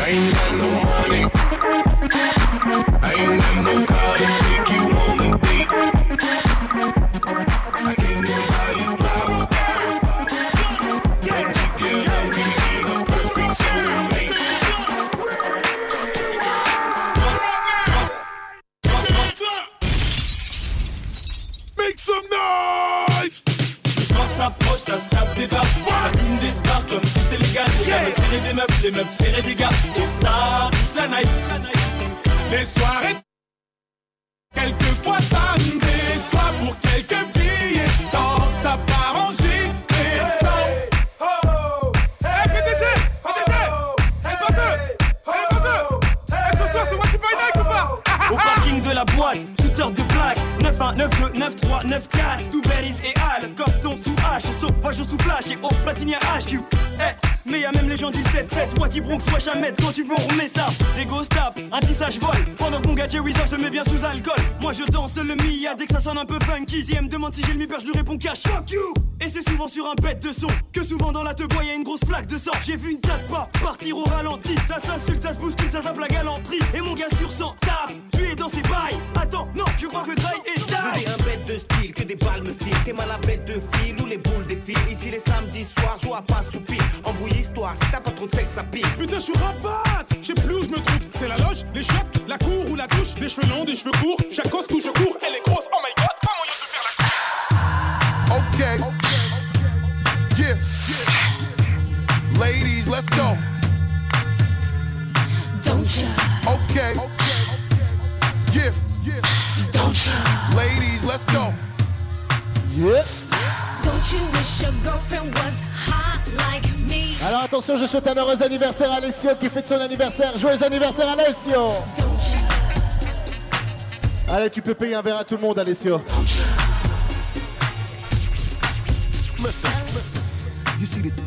Ain't got no money. 9-4 Tout Berries et Al, Compton sous H Sauvage sous flash et au platinia HQ Eh, mais y'a même les gens du 7-7 Wati Bronx, wesh Ahmed, quand tu veux on ça Des ghost tap, un tissage vol Pendant que mon gars Jerry se met bien sous alcool. Moi je danse le Mia. Dès que ça sonne un peu funky Si elle me demande si j'ai le mi-père, je lui réponds cash. Fuck you! Et c'est souvent sur un bête de son. Que souvent dans la te bois y'a une grosse flaque de sang. J'ai vu une date pas partir au ralenti. Ça s'insulte, ça se bouscule, ça zappe la galanterie Et mon gars sur 100 tape, lui est dans ses bails Attends, non, tu crois que Dry est die un bête de style, que des balles me filent. T'es mal à bête de fil ou les boules défilent. Ici les samedis soirs, joue à pas soupir. Embrouille l'histoire, si t'as pas trop de que ça pire. Putain, je suis rabat Je sais plus où je me trouve. C'est la loge, les chiottes, la cour ou la douche. Des cheveux longs, des cheveux courts. Chaque cause où je cours, elle est grosse. Oh my god, comment il peut faire la Okay. Yeah. Ladies, let's go. Don't shy. Okay. Yeah. Ladies, let's go. Yeah. Don't you wish your girlfriend was hot like me? Alors attention, je souhaite un heureux anniversaire à Alessio qui fête son anniversaire. Joyeux anniversaire Alessio Allez, tu peux payer un verre à tout le monde, Alessio. Listen, you see the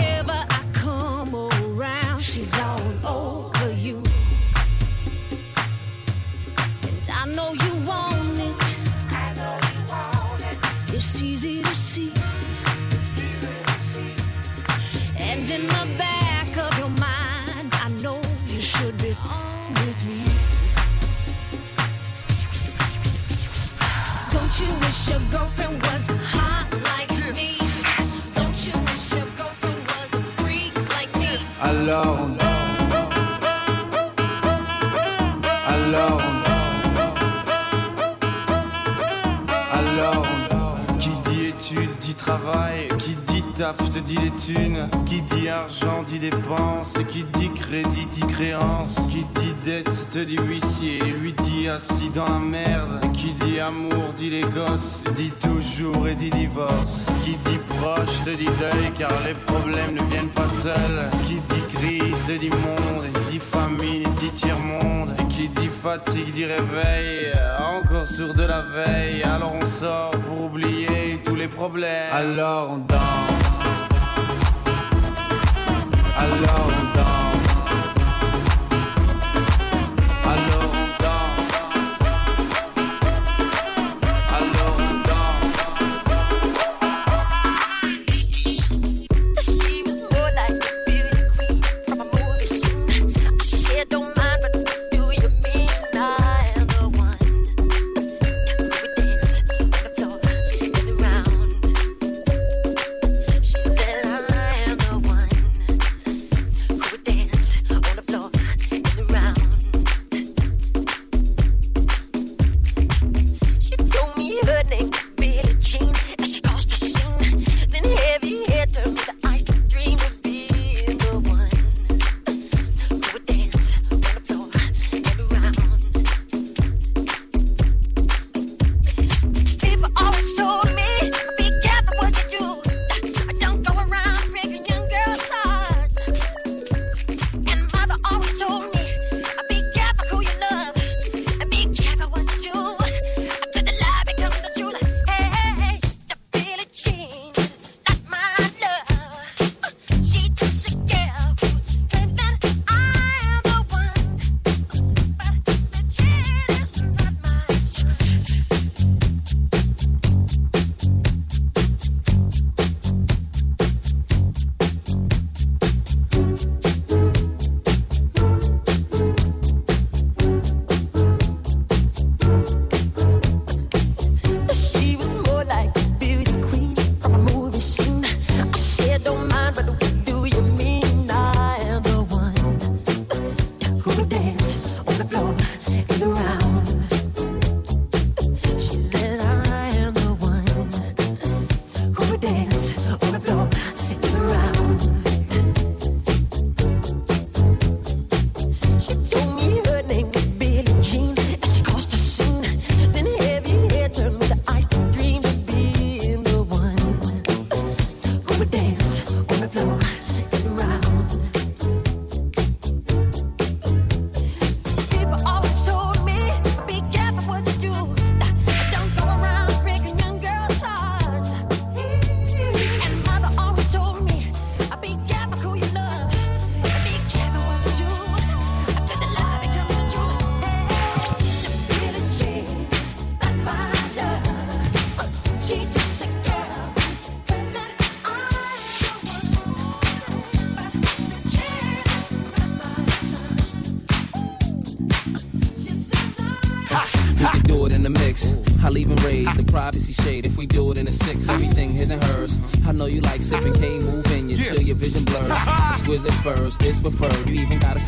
just easy to see. And in the back of your mind, I know you should be home with me. Don't you wish your girlfriend was hot like me? Don't you wish your girlfriend was a freak like me? Alone. Qui dit taf te dit les thunes. Qui dit argent dit dépenses. Qui dit crédit dit créance. Qui dit dette te dit huissier. Lui dit assis dans la merde. Qui dit amour dit les gosses. Dit toujours et dit divorce. Qui dit proche te dit deuil. Car les problèmes ne viennent pas seuls. Qui dit crise te dit monde. Dit famine dit tiers-monde. Et qui dit fatigue dit réveil. Encore sur de la veille. Alors on sort pour oublier tous les problèmes. Alors on danse. Alors on danse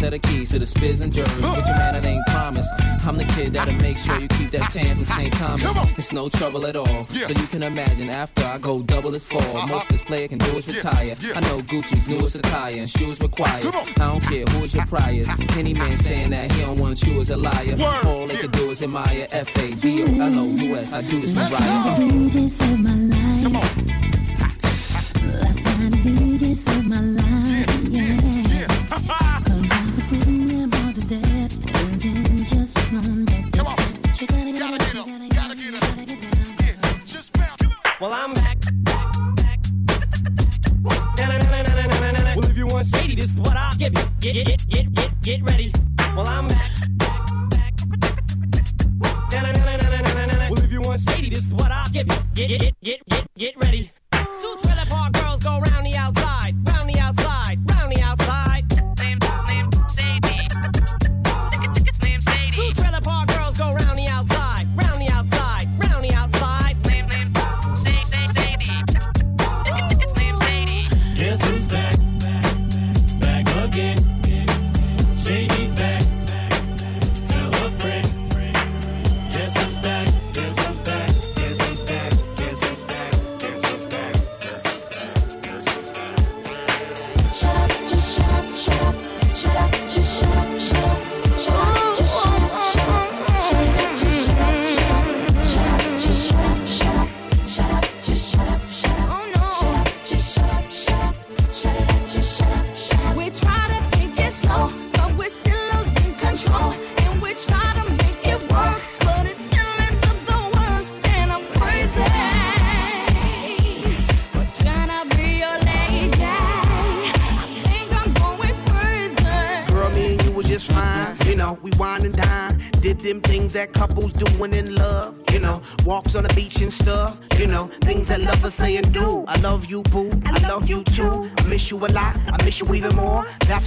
set of keys to the spiz and jers. But your man, it ain't promise. I'm the kid that'll make sure you keep that tan from St. Thomas. It's no trouble at all. So you can imagine after I go double as fall. Most this player can do is retire. I know Gucci's newest attire and shoes required. I don't care who is your priors. Any man saying that he don't want you is a liar. All they can do is admire F A B O L O U S. I do this for Riot.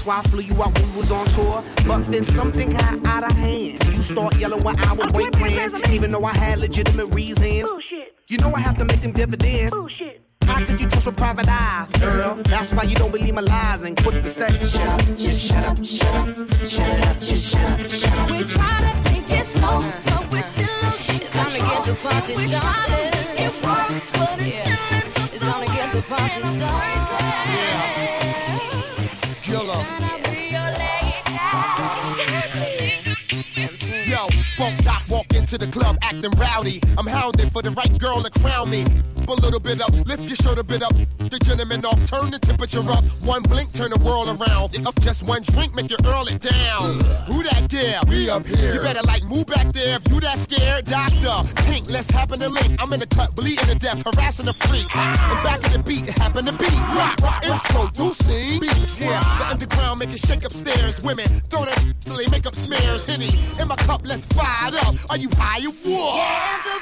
why I flew you out when we was on tour. But then something got out of hand. You start yelling when I would break plans, even though I had legitimate reasons. of just one drink make you earl it down. Who that dare? We up here. You better like move back there if you that scared. Doctor, Pink, let's happen to link. I'm in the cut, bleeding to death, harassing the freak. And back of the beat, happen to beat. Rock, rock, introducing. Beat, yeah. The underground making shake upstairs. Women throw that till they make up smears. Henny in my cup, let's fire it up. Are you high or what?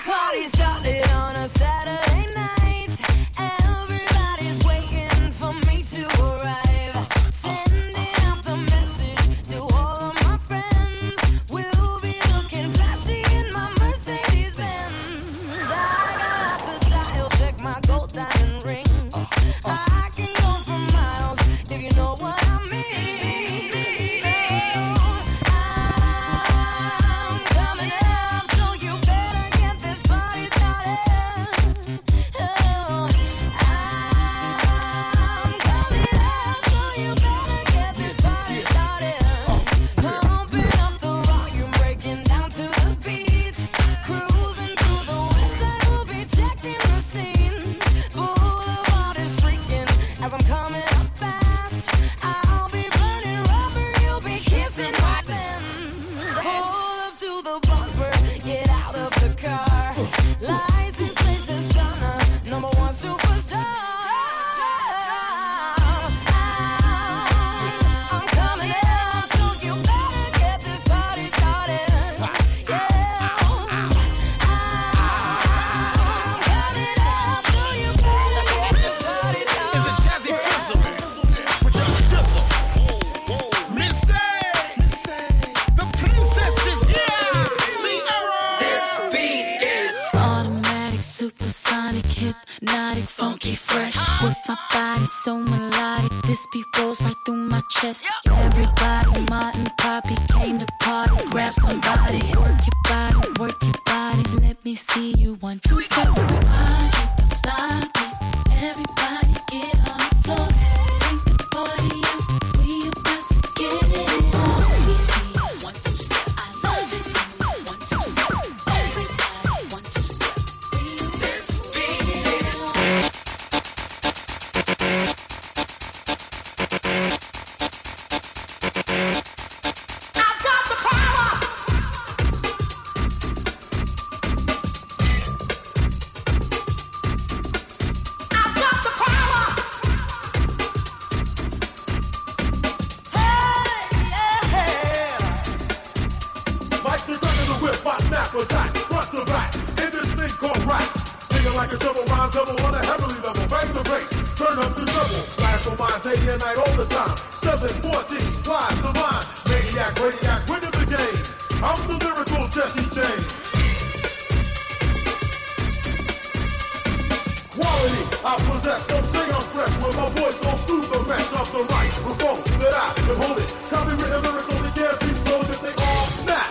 I possess say I'm fresh when my don't stoop the mess Off the right revolt that I can hold it. Copyrighted lyrics only. the damn piece flows if they all snap.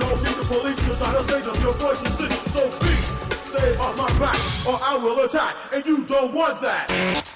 Don't need the police to try to save them. Your voice is sick, so be. stay on my back or I will attack, and you don't want that.